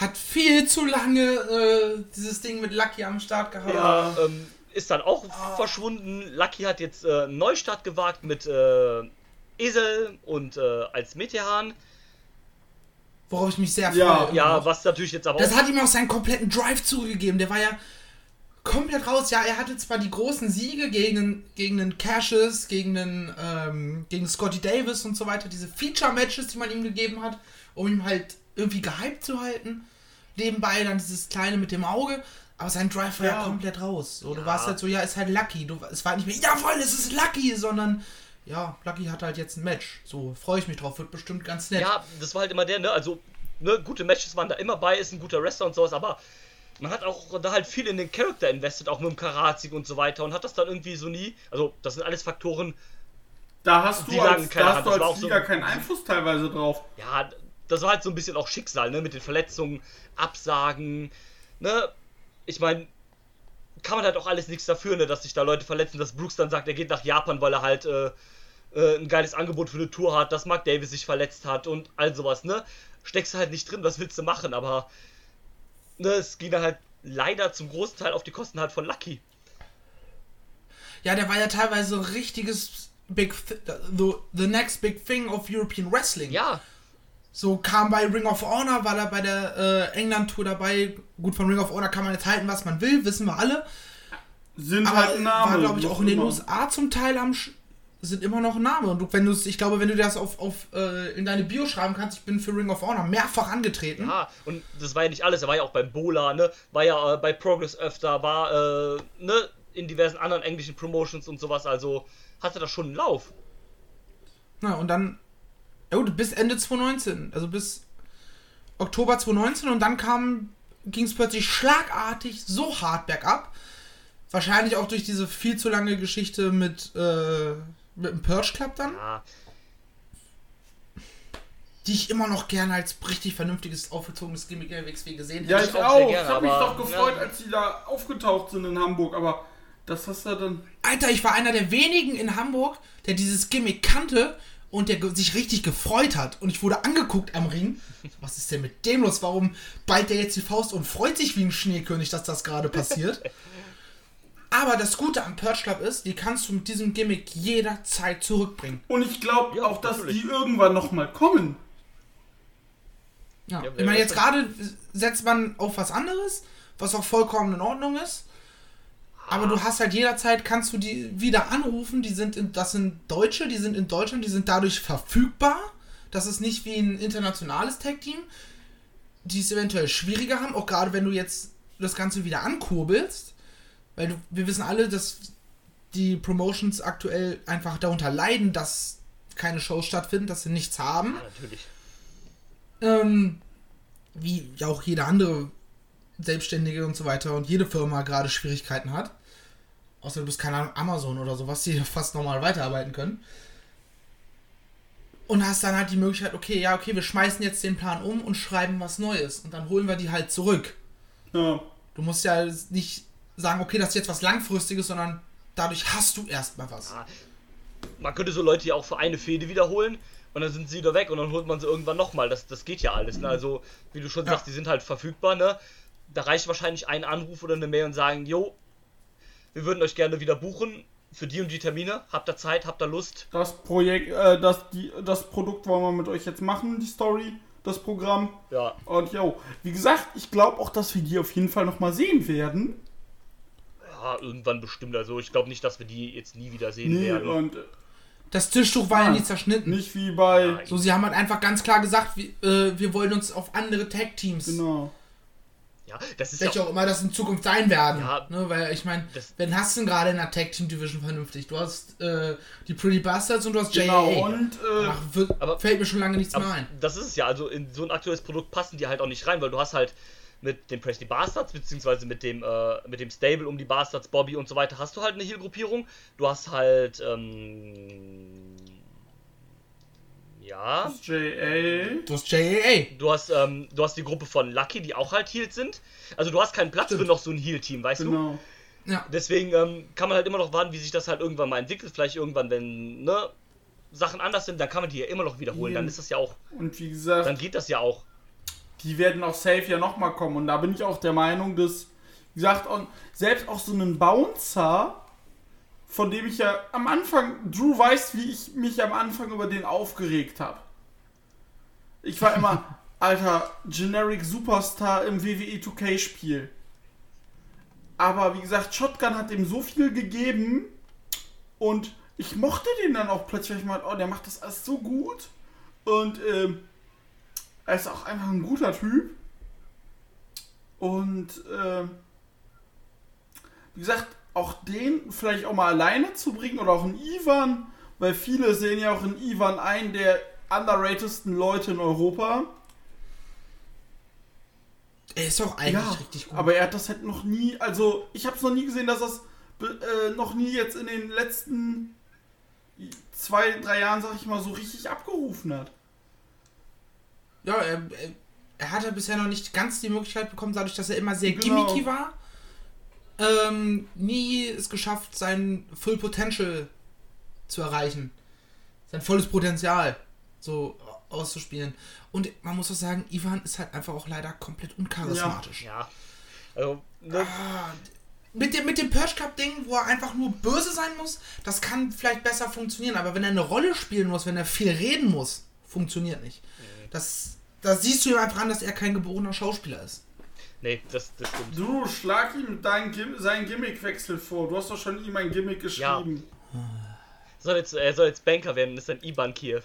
Hat viel zu lange äh, dieses Ding mit Lucky am Start gehabt. Ja, ähm, ist dann auch verschwunden. Lucky hat jetzt äh, einen Neustart gewagt mit äh, Esel und äh, als Metehan. Worauf ich mich sehr Ja, freue. Ja, was natürlich jetzt aber Das auch hat ihm auch seinen kompletten Drive zugegeben. Der war ja komplett raus. Ja, er hatte zwar die großen Siege gegen, gegen den Cassius, gegen den ähm, gegen Scotty Davis und so weiter, diese Feature-Matches, die man ihm gegeben hat, um ihn halt irgendwie gehypt zu halten. Nebenbei dann dieses kleine mit dem Auge. Aber sein Drive war ja, Ja. komplett raus. So, Du Ja. warst halt so, ja, ist halt Lucky. Du, es war nicht mehr, jawohl, es ist Lucky, sondern ja, Lucky hat halt jetzt ein Match. So, freue ich mich drauf, wird bestimmt ganz nett. Ja, das war halt immer der, ne? Also, ne, gute Matches waren da immer bei, ist ein guter Wrestler und sowas, aber man hat auch da halt viel in den Charakter invested, auch mit dem Karatsig und so weiter und hat das dann irgendwie so nie. Also, das sind alles Faktoren, Da hast du als, da hast du als auch so- keinen Einfluss teilweise drauf. ja, das war halt so ein bisschen auch Schicksal, ne? Mit den Verletzungen, Absagen, ne? Ich meine, kann man halt auch alles nichts dafür, ne? Dass sich da Leute verletzen, dass Brooks dann sagt, er geht nach Japan, weil er halt äh, äh, ein geiles Angebot für eine Tour hat, dass Mark Davis sich verletzt hat und all sowas, ne? Steckst du halt nicht drin, was willst du machen, aber ne, es ging dann halt leider zum großen Teil auf die Kosten halt von Lucky. Ja, der war ja teilweise so ein richtiges Big Th the, the next big thing of European Wrestling. Ja, So kam bei Ring of Honor, war er bei der äh, England-Tour dabei. Gut, von Ring of Honor kann man jetzt halten, was man will, wissen wir alle. Sind Aber halt Name. war, glaube ich, auch in den immer. USA zum Teil am sind immer noch Name. Und du, wenn du ich glaube, wenn du das auf, auf äh, in deine Bio schreiben kannst, ich bin für Ring of Honor mehrfach angetreten. Ja, und das war ja nicht alles. Er war ja auch beim Bola, ne? War ja äh, bei Progress öfter, war, äh, ne? In diversen anderen englischen Promotions und sowas. Also hatte das schon einen Lauf. Na, und dann, ja gut, bis Ende 2019, also bis Oktober 2019 und dann kam, ging es plötzlich schlagartig so hart bergab. Wahrscheinlich auch durch diese viel zu lange Geschichte mit, äh, mit dem Purge Club dann, Ja, die ich immer noch gerne als richtig vernünftiges, aufgezogenes Gimmick WXW gesehen Ja, hätte. ich auch auch. sehr Ich gerne, habe mich doch gefreut, ja. als sie da aufgetaucht sind in Hamburg, aber das hast du dann. Alter, ich war einer der wenigen in Hamburg, der dieses Gimmick kannte und der sich richtig gefreut hat. Und ich wurde angeguckt am Ring. Was ist denn mit dem los? Warum ballt der jetzt die Faust und freut sich wie ein Schneekönig, dass das gerade passiert? Aber das Gute am Purge Club ist, die kannst du mit diesem Gimmick jederzeit zurückbringen. Und ich glaube Ja, auch, dass natürlich. die irgendwann nochmal kommen. Ja. Ja, ich meine, jetzt gerade setzt man auf was anderes, was auch vollkommen in Ordnung ist. Aber du hast halt jederzeit, kannst du die wieder anrufen. Die sind in, das sind Deutsche, die sind in Deutschland, die sind dadurch verfügbar. Das ist nicht wie ein internationales Tag-Team, die es eventuell schwieriger haben, auch gerade wenn du jetzt das Ganze wieder ankurbelst. Weil du, wir wissen alle, dass die Promotions aktuell einfach darunter leiden, dass keine Shows stattfinden, dass sie nichts haben ja, natürlich. ähm, wie ja auch jede andere Selbstständige und so weiter und jede Firma gerade Schwierigkeiten hat. Außer du bist keine Ahnung, Amazon oder sowas, die fast normal weiterarbeiten können. Und hast dann halt die Möglichkeit, okay, ja, okay, wir schmeißen jetzt den Plan um und schreiben was Neues. Und dann holen wir die halt zurück. Ja. Du musst ja nicht sagen, okay, das ist jetzt was Langfristiges, sondern dadurch hast du erstmal was. Ja, man könnte so Leute ja auch für eine Fehde wiederholen und dann sind sie wieder weg und dann holt man sie irgendwann nochmal. Das, das geht ja alles. Ne? Also, wie du schon Ja. sagst, die sind halt verfügbar. Ne? Da reicht wahrscheinlich ein Anruf oder eine Mail und sagen, jo, wir würden euch gerne wieder buchen. für die und die Termine, habt ihr Zeit, habt ihr Lust? Das Projekt, äh, das, die, das Produkt wollen wir mit euch jetzt machen, die Story, das Programm. Ja, Und yo, wie gesagt, ich glaube auch, dass wir die auf jeden Fall nochmal sehen werden. Ja irgendwann bestimmt. Also ich glaube nicht, dass wir die jetzt nie wieder sehen Nee, werden. und äh, Das Tischtuch war ja nie zerschnitten. nicht wie bei. Nein. So, sie haben halt einfach ganz klar gesagt, wir, äh, wir wollen uns auf andere Tag-Teams, Genau. Ja, das ist ja welche auch immer das in Zukunft sein werden. Ja. ne, weil ich meine, Das- wen hast du denn gerade in der Tag-Team-Division vernünftig? Du hast äh, die Pretty Bastards und du hast. Genau, und äh, Ach, wird, Aber- fällt mir schon lange nichts mehr ein. das ist es ja, also in so ein aktuelles Produkt passen die halt auch nicht rein, weil du hast halt mit den Presley Bastards, beziehungsweise mit dem, äh, mit dem Stable um die Bastards, Bobby und so weiter, hast du halt eine Heal-Gruppierung. Du hast halt, ähm, ja, das JA. Du hast JAA. du hast, ähm, du hast die Gruppe von Lucky, die auch halt Heals sind. Also du hast keinen Platz für noch so ein Heal-Team, weißt du? Genau. Ja. Deswegen ähm, kann man halt immer noch warten, wie sich das halt irgendwann mal entwickelt. Vielleicht irgendwann, wenn, ne, Sachen anders sind, dann kann man die ja immer noch wiederholen. Dann ist das ja auch, Und wie gesagt, dann geht das ja auch. Die werden auch safe ja nochmal kommen. Und da bin ich auch der Meinung, dass, wie gesagt, selbst auch so einen Bouncer, von dem ich ja am Anfang, Drew weiß, wie ich mich am Anfang über den aufgeregt habe. Ich war immer, alter, Generic Superstar im WWE 2K Spiel. Aber wie gesagt, Shotgun hat ihm so viel gegeben und ich mochte den dann auch plötzlich, weil ich meinte, oh, der macht das alles so gut. Und ähm, er ist auch einfach ein guter Typ. Und ähm, wie gesagt, auch den vielleicht auch mal alleine zu bringen oder auch einen Ivan, weil viele sehen ja auch in Ivan einen der underratedsten Leute in Europa. Er ist auch eigentlich Ja, richtig gut. aber er hat das halt noch nie, also ich habe es noch nie gesehen, dass das äh, noch nie jetzt in den letzten zwei, drei Jahren, sag ich mal, so richtig abgerufen hat. Ja, er, er, hatte bisher noch nicht ganz die Möglichkeit bekommen, dadurch, dass er immer sehr Genau. gimmicky war. Ähm, nie es geschafft, sein Full Potential zu erreichen. Sein volles Potenzial so auszuspielen. Und man muss auch sagen, Ivan ist halt einfach auch leider komplett uncharismatisch. Ja. Also, ne, Ah, mit dem, mit dem Purge Cup Ding, wo er einfach nur böse sein muss, das kann vielleicht besser funktionieren, aber wenn er eine Rolle spielen muss, wenn er viel reden muss, funktioniert nicht. Das, das siehst du ihm einfach an, dass er kein geborener Schauspieler ist. nee, das, das stimmt. Du, schlag ihm dein Gim seinen Gimmickwechsel vor. Du hast doch schon ihm ein Gimmick geschrieben. Soll jetzt, er soll jetzt Banker werden, das ist ein IBAN Kiew.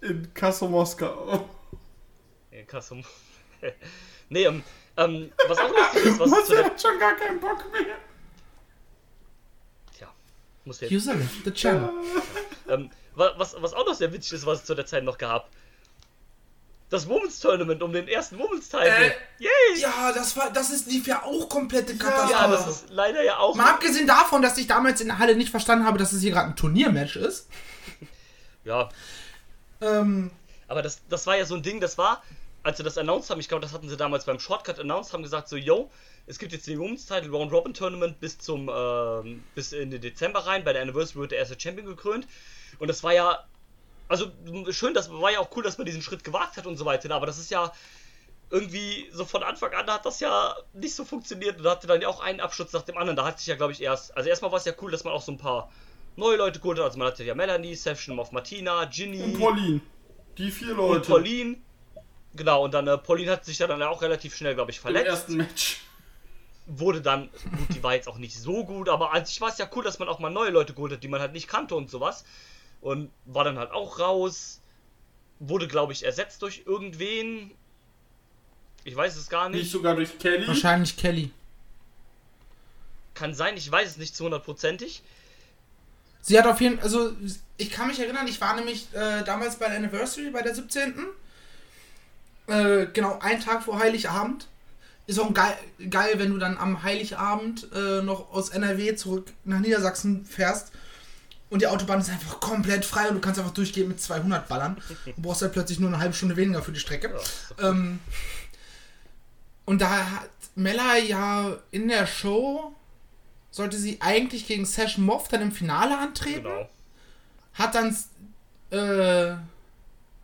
In Kasso Moskau. In Kassum. nee, ähm, ähm, was auch lustig ist, was Was, er hat schon gar keinen Bock mehr. Tja, muss jetzt. User, the champ. Ähm, wa- was, was auch noch sehr witzig ist, was es zu der Zeit noch gab. Das Women's Tournament um den ersten Women's Title. Äh, Yay! Ja, das war, das ist lief ja auch komplette Ja, Katastrophe. das ist leider ja auch. Mal abgesehen davon, dass ich damals in der Halle nicht verstanden habe, dass es hier gerade ein Turniermatch ist. Ja, Ähm, aber das, das war ja so ein Ding, das war, als sie das announced haben, ich glaube, das hatten sie damals beim Shortcut announced, haben gesagt so, yo, es gibt jetzt den Women's Title Round Robin Tournament bis zum, ähm, bis in den Dezember rein, bei der Anniversary wird der erste Champion gekrönt. Und das war ja, also schön, das war ja auch cool, dass man diesen Schritt gewagt hat und so weiter, aber das ist ja irgendwie so von Anfang an hat das ja nicht so funktioniert und da hatte dann ja auch einen Absturz nach dem anderen. Da hat sich ja, glaube ich, erst, also erstmal war es ja cool, dass man auch so ein paar neue Leute geholt hat. Also man hatte ja Melanie, Session of Martina, Ginny Und Pauline. Die vier und Leute. Pauline. Genau, und dann äh, Pauline hat sich dann auch relativ schnell, glaube ich, Im verletzt. ersten Match. Wurde dann, gut, die war jetzt auch nicht so gut, aber an sich war es ja cool, dass man auch mal neue Leute geholt hat, die man halt nicht kannte und sowas. Und war dann halt auch raus. Wurde, glaube ich, ersetzt durch irgendwen. Ich weiß es gar Nicht nicht. sogar durch Kelly. wahrscheinlich Kelly. Kann sein, ich weiß es nicht zu hundertprozentig. Sie hat auf jeden Fall, also ich kann mich erinnern, ich war nämlich äh, damals bei der Anniversary, bei der 17. Äh, genau, einen Tag vor Heiligabend. Ist auch geil, geil, wenn du dann am Heiligabend äh, noch aus NRW zurück nach Niedersachsen fährst und die Autobahn ist einfach komplett frei und du kannst einfach durchgehen mit 200 ballern und brauchst halt plötzlich nur eine halbe Stunde weniger für die Strecke. Ähm, und da hat Mella ja in der Show sollte sie eigentlich gegen Sash Moff dann im Finale antreten. Genau. Hat dann äh,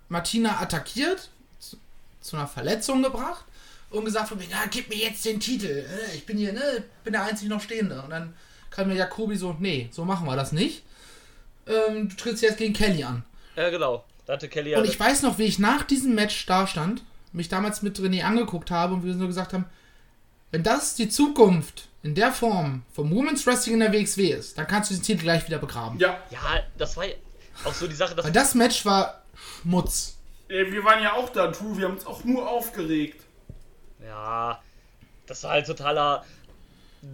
Martina attackiert, zu, zu einer Verletzung gebracht und gesagt von mir, ja, gib mir jetzt den Titel. Äh, Ich bin hier, ne, bin der einzig noch Stehende. Und dann kam mir Jakobi so, nee, so machen wir das nicht. Ähm, du trittst jetzt gegen Kelly an. Ja, genau. Da hatte Kelly. Und ich weiß noch, wie ich nach diesem Match da stand, mich damals mit René angeguckt habe und wir so gesagt haben, wenn das die Zukunft in der Form vom Women's Wrestling in der WXW ist, dann kannst du diesen Titel gleich wieder begraben. Ja, ja, das war ja auch so die Sache, dass Weil das Match war Schmutz. äh, wir waren ja auch da, Drew, wir haben uns auch nur aufgeregt. Ja, das war halt totaler.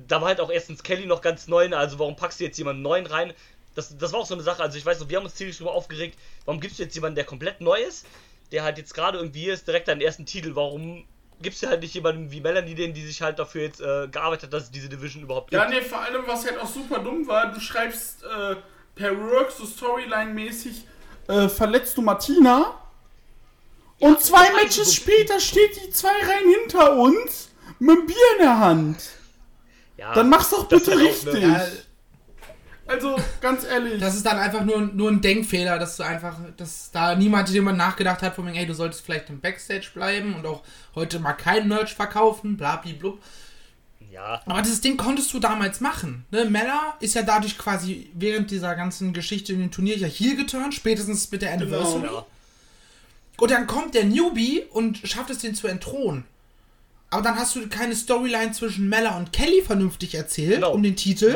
Da war halt auch erstens Kelly noch ganz neu, ne? also warum packst du jetzt jemanden neuen rein? Das, das war auch so eine Sache, also ich weiß noch, wir haben uns ziemlich drüber aufgeregt, warum gibst du jetzt jemanden, der komplett neu ist, der halt jetzt gerade irgendwie hier ist, direkt deinen ersten Titel, warum gibst du halt nicht jemanden wie Melanie, den, die sich halt dafür jetzt äh, gearbeitet hat, dass es diese Division überhaupt gibt? Ja, nee, vor allem, was halt auch super dumm war, du schreibst äh, per Work so Storyline-mäßig, äh, verletzt du Martina und zwei Matches so- später steht die zwei Reihen hinter uns mit dem Bier in der Hand. Ja, Dann mach's doch bitte richtig. Ja, Also, ganz ehrlich. das ist dann einfach nur, nur ein Denkfehler, dass du einfach, dass da niemand jemand nachgedacht hat, von wegen, ey, du solltest vielleicht im Backstage bleiben und auch heute mal kein Merch verkaufen, bla bla blub. Ja, Aber dieses Ding konntest du damals machen. Ne? Mella ist ja dadurch quasi während dieser ganzen Geschichte in dem Turnier ja hier geturnt, spätestens mit der Anniversary. ja. Und dann kommt der Newbie und schafft es, den zu entthronen. Aber dann hast du keine Storyline zwischen Mella und Kelly vernünftig erzählt Genau. um den Titel,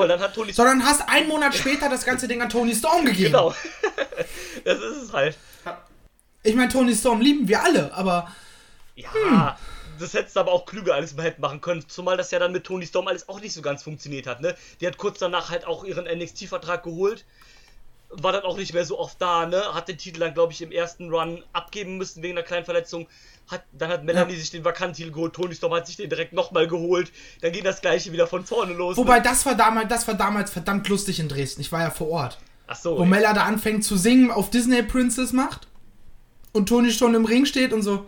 sondern hast einen Monat später das ganze Ding an Tony Storm gegeben. Genau. das ist es halt. Ich meine, Tony Storm lieben wir alle, aber Ja, Hm. das hättest du aber auch klüger alles mal hätten machen können. Zumal das ja dann mit Tony Storm alles auch nicht so ganz funktioniert hat, ne? Die hat kurz danach halt auch ihren NXT-Vertrag geholt. War dann auch nicht mehr so oft da, ne? Hat den Titel dann, glaube ich, im ersten Run abgeben müssen wegen einer kleinen Verletzung. Hat, dann hat Melanie sich den Vakantitel geholt, Tony Storm hat sich den direkt nochmal geholt. Dann ging das gleiche wieder von vorne los. ne? wobei das war damals, das war damals verdammt lustig in Dresden. Ich war ja vor Ort. Ach so. Wo Mella da anfängt zu singen, auf Disney Princess macht und Tony schon im Ring steht und so,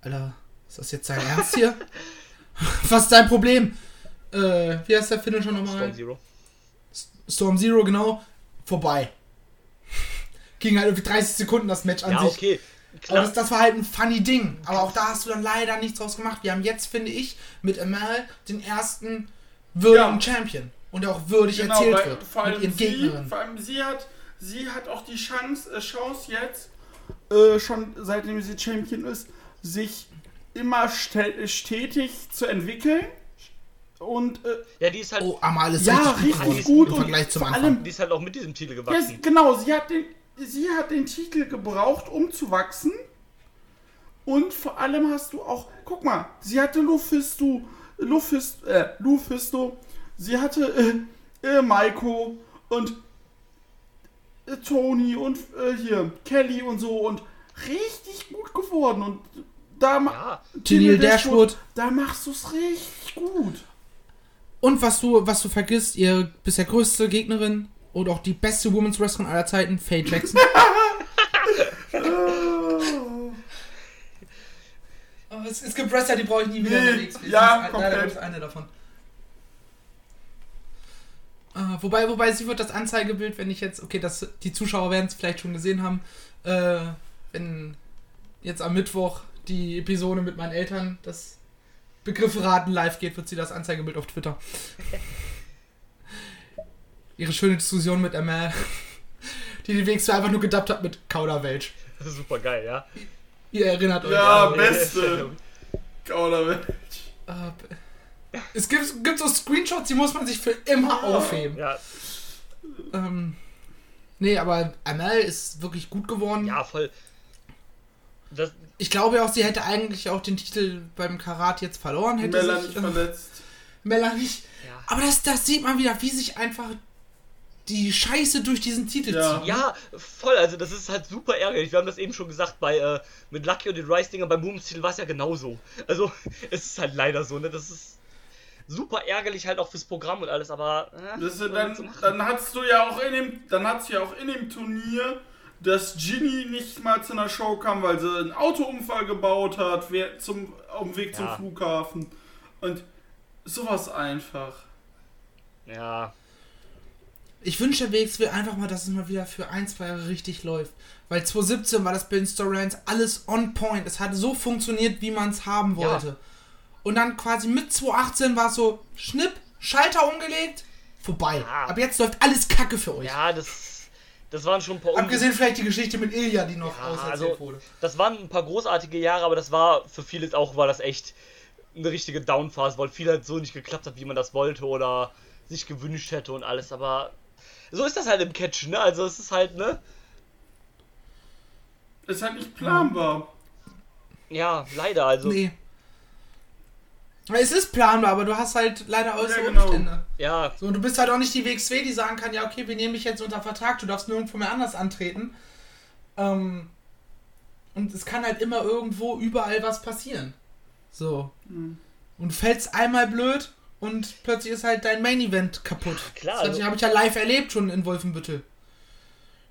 Alter, ist das jetzt dein Ernst hier? Was ist dein Problem? Äh, wie heißt der Finisher nochmal? Storm Zero. Storm Zero, genau. Vorbei. Ging halt irgendwie 30 Sekunden das Match an Ja, sich. okay. Aber Klar. das, das war halt ein funny Ding. Aber auch da hast du dann leider nichts draus gemacht. Wir haben jetzt, finde ich, mit Amal den ersten würdigen Ja. Champion. Und der auch würdig Genau, erzählt weil wird. vor mit allem, ihren sie, vor allem sie hat, sie hat auch die Chance, äh, Chance jetzt, äh, schon seitdem sie Champion ist, sich immer ste stetig zu entwickeln. Und äh, Ja, die ist halt, Oh, Amal ist ja, richtig, richtig gut. im Vergleich zum vor Anfang. allem, die ist halt auch mit diesem Titel ja, gewachsen. genau, sie hat, den, sie hat den Titel gebraucht, um zu wachsen. Und vor allem hast du auch, guck mal, sie hatte Lufisto, Lufisto, äh, Lufisto, sie hatte äh, äh, Maiko und äh, Tony und äh, hier Kelly und so und richtig gut geworden und da Ja. Tennille Dashwood. da machst du es richtig gut. Und was du, was du vergisst, ihr bisher größte Gegnerin und auch die beste Women's Wrestlerin aller Zeiten, Faye Jackson. Oh, es, es gibt Wrestler, die brauche ich nie wieder Nee, ja, ist komplett. leider eine davon. Äh, wobei, wobei sie wird das Anzeigebild, wenn ich jetzt, okay, das, die Zuschauer werden es vielleicht schon gesehen haben, äh, wenn jetzt am Mittwoch die Episode mit meinen Eltern das Begriffe raten live geht, wird sie das Anzeigebild auf Twitter. Ihre schöne Diskussion mit Amal, die die WXW einfach nur gedubbt hat mit Kauderwelsch. Das ist super geil, ja. Ihr erinnert euch. Ja, an- beste. Kauderwelsch. Äh, es gibt, gibt so Screenshots, die muss man sich für immer aufheben. Ja, Ähm, nee, aber Amal ist wirklich gut geworden. ja, voll. Das, Ich glaube auch, sie hätte eigentlich auch den Titel beim Karat jetzt verloren. Hätte Mella sich, nicht äh, verletzt. Mella nicht. ja. Aber das, das sieht man wieder, wie sich einfach die Scheiße durch diesen Titel Ja. zieht. Ja, voll, also das ist halt super ärgerlich. Wir haben das eben schon gesagt, bei äh, mit Lucky und den Rice-Dinger beim Boomstitel war es ja genauso. Also, es ist halt leider so, ne? Das ist super ärgerlich halt auch fürs Programm und alles, aber. Äh, Das ist, dann, dann hattest du ja auch in dem, dann hattest du ja auch in dem Turnier, dass Ginny nicht mal zu einer Show kam, weil sie einen Autounfall gebaut hat, wer zum, auf dem Weg zum Ja. Flughafen. Und sowas einfach. Ja, Ich wünsche der WXW einfach mal, dass es mal wieder für ein, zwei Jahre richtig läuft. Weil 2017 war das bei den Storylines alles on point. Es hat so funktioniert, wie man es haben wollte. Und dann quasi mit 2018 war es so, Schnipp, Schalter umgelegt, Vorbei. Ja. Ab jetzt läuft alles Kacke für euch. Ja, das, das waren schon ein paar Abgesehen vielleicht die Geschichte mit Ilya, die noch Ja, auserzählt also, wurde. das waren ein paar großartige Jahre, aber das war für viele auch, war das echt eine richtige Downphase, weil viel halt so nicht geklappt hat, wie man das wollte oder sich gewünscht hätte und alles, aber so ist das halt im Catch, ne? Also es ist halt, ne? Ist halt nicht planbar. Ja, leider, also. Nee. Es ist planbar, aber du hast halt leider äußere Ja, genau. Umstände. Ja, So, und du bist halt auch nicht die WXW, die sagen kann, ja, okay, wir nehmen dich jetzt unter Vertrag, du darfst nirgendwo mehr anders antreten. Ähm, und es kann halt immer irgendwo überall was passieren. So. Mhm. Und du fällst einmal blöd und plötzlich ist halt dein Main Event kaputt. klar, Das also- habe ich ja live erlebt schon in Wolfenbüttel.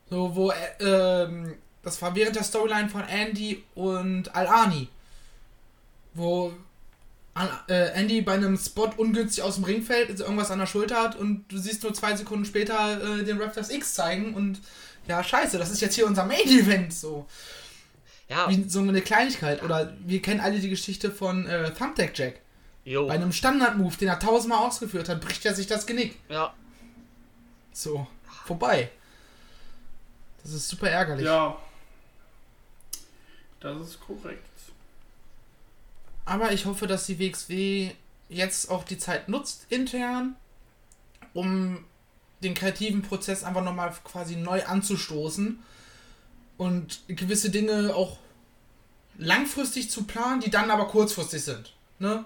So, wo, äh, ähm, das war während der Storyline von Andy und Al-Ani. Wo äh, Andy bei einem Spot ungünstig aus dem Ring fällt, also irgendwas an der Schulter hat und du siehst nur zwei Sekunden später äh, den Raptors X zeigen und ja, scheiße, das ist jetzt hier unser Main Event, so. ja, Wie so eine Kleinigkeit. Oder wir kennen alle die Geschichte von äh, Thumbtack Jack. Jo, Bei einem Standard-Move, den er tausendmal ausgeführt hat, bricht er sich das Genick. ja, So, vorbei. Das ist super ärgerlich. Ja. Das ist korrekt. Aber ich hoffe, dass die WXW jetzt auch die Zeit nutzt, intern, um den kreativen Prozess einfach nochmal quasi neu anzustoßen und gewisse Dinge auch langfristig zu planen, die dann aber kurzfristig sind. Ne?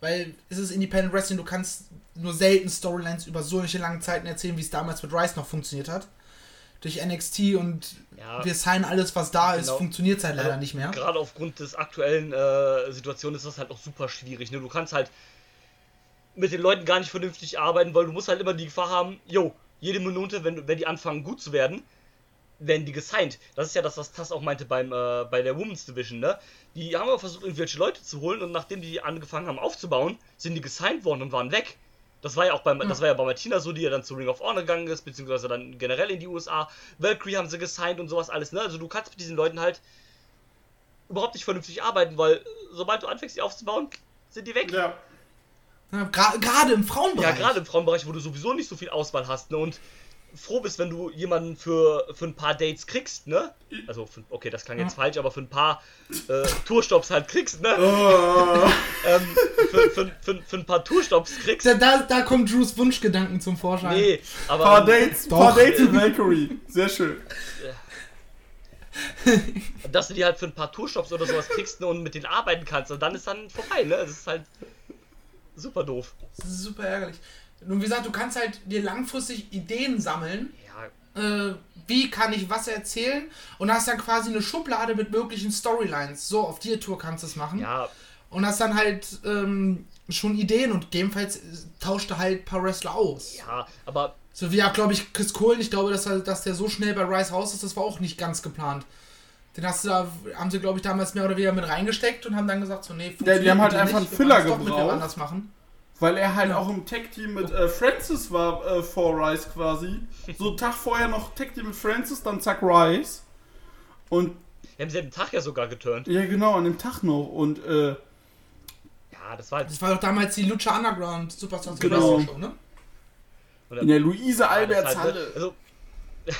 Weil es ist Independent Wrestling, du kannst nur selten Storylines über solche langen Zeiten erzählen, wie es damals mit Rice noch funktioniert hat. Durch NXT und Ja. wir signen alles, was da ist, Genau. funktioniert es halt leider Also, nicht mehr. Gerade aufgrund des aktuellen äh, Situation ist das halt auch super schwierig. Ne? Du kannst halt mit den Leuten gar nicht vernünftig arbeiten, weil du musst halt immer die Gefahr haben, jo, jede Minute, wenn, wenn die anfangen gut zu werden, werden die gesigned. Das ist ja das, was Tass auch meinte beim, äh, bei der Women's Division, ne? Die haben aber versucht, irgendwelche Leute zu holen und nachdem die angefangen haben aufzubauen, sind die gesigned worden und waren weg. Das war ja auch bei, das war ja bei Martina so, die ja dann zu Ring of Honor gegangen ist, beziehungsweise dann generell in die USA. Valkyrie haben sie gesigned und sowas alles, ne? Also du kannst mit diesen Leuten halt überhaupt nicht vernünftig arbeiten, weil sobald du anfängst, die aufzubauen, sind die weg. Ja, Ja, Gerade im Frauenbereich. gerade im Frauenbereich, wo du sowieso nicht so viel Auswahl hast, ne? Und froh bist, wenn du jemanden für, für ein paar Dates kriegst, ne? Also, für, okay, das klang jetzt falsch, aber für ein paar äh, Tourstops halt kriegst, ne? Oh. Ähm, für, für, für, für ein paar Tourstops kriegst. Da, da, da kommt Drews Wunschgedanken zum Vorschein. Nee, aber. Paar ähm, Dates, Doch. paar Dates mit Valkyrie. Sehr schön. dass du die halt für ein paar Tourstops oder sowas kriegst ne, und mit denen arbeiten kannst und dann ist dann vorbei, ne? Das ist halt super doof. Super ärgerlich. Nun, wie gesagt, du kannst halt dir langfristig Ideen sammeln. Ja, Äh, wie kann ich was erzählen? Und hast dann quasi eine Schublade mit möglichen Storylines. So, auf die Tour kannst du es machen. ja, Und hast dann halt ähm, schon Ideen und gegebenenfalls äh, tauscht du halt ein paar Wrestler aus. ja, aber So wie auch, glaube ich, Chris Kohlen. Ich glaube, dass, er, dass der so schnell bei Rice raus ist, das war auch nicht ganz geplant. Den hast du da, haben sie, glaube ich, damals mehr oder weniger mit reingesteckt und haben dann gesagt, so, nee, funktioniert haben halt mit dir einfach nicht, einen wir Filler mit gebraucht. anders machen. Weil er halt auch im Tag-Team mit äh, Francis war äh, vor Rice quasi. So einen Tag vorher noch Tag-Team mit Francis, dann zack Rice. Und wir haben selben Tag ja sogar geturnt. ja genau, an dem Tag noch. Und äh, Ja, das war halt. Das war doch damals die Lucha Underground Superstars Genau. Show, ne? in der Luise Ja, Alberts halt, Halle. ne, also,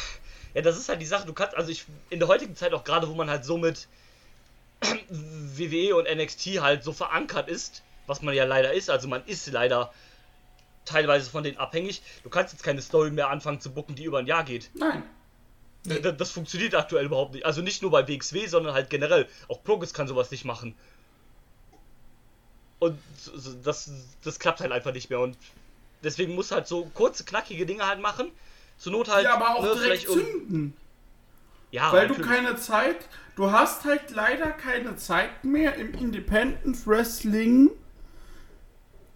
ja, das ist halt die Sache. Du kannst, also ich, in der heutigen Zeit auch gerade, wo man halt so mit WWE und NXT halt so verankert ist, was man ja leider ist, also man ist leider teilweise von denen abhängig. Du kannst jetzt keine Story mehr anfangen zu bucken, die über ein Jahr geht. Nein. Nee. Das, das funktioniert aktuell überhaupt nicht. Also nicht nur bei WXW, sondern halt generell. Auch Progress kann sowas nicht machen. Und das, das klappt halt einfach nicht mehr. Und deswegen muss halt so kurze, knackige Dinge halt machen. Zur Not halt. Ja, aber auch ne, direkt zünden. Ja, Weil du natürlich. keine Zeit, du hast halt leider keine Zeit mehr im Independent Wrestling.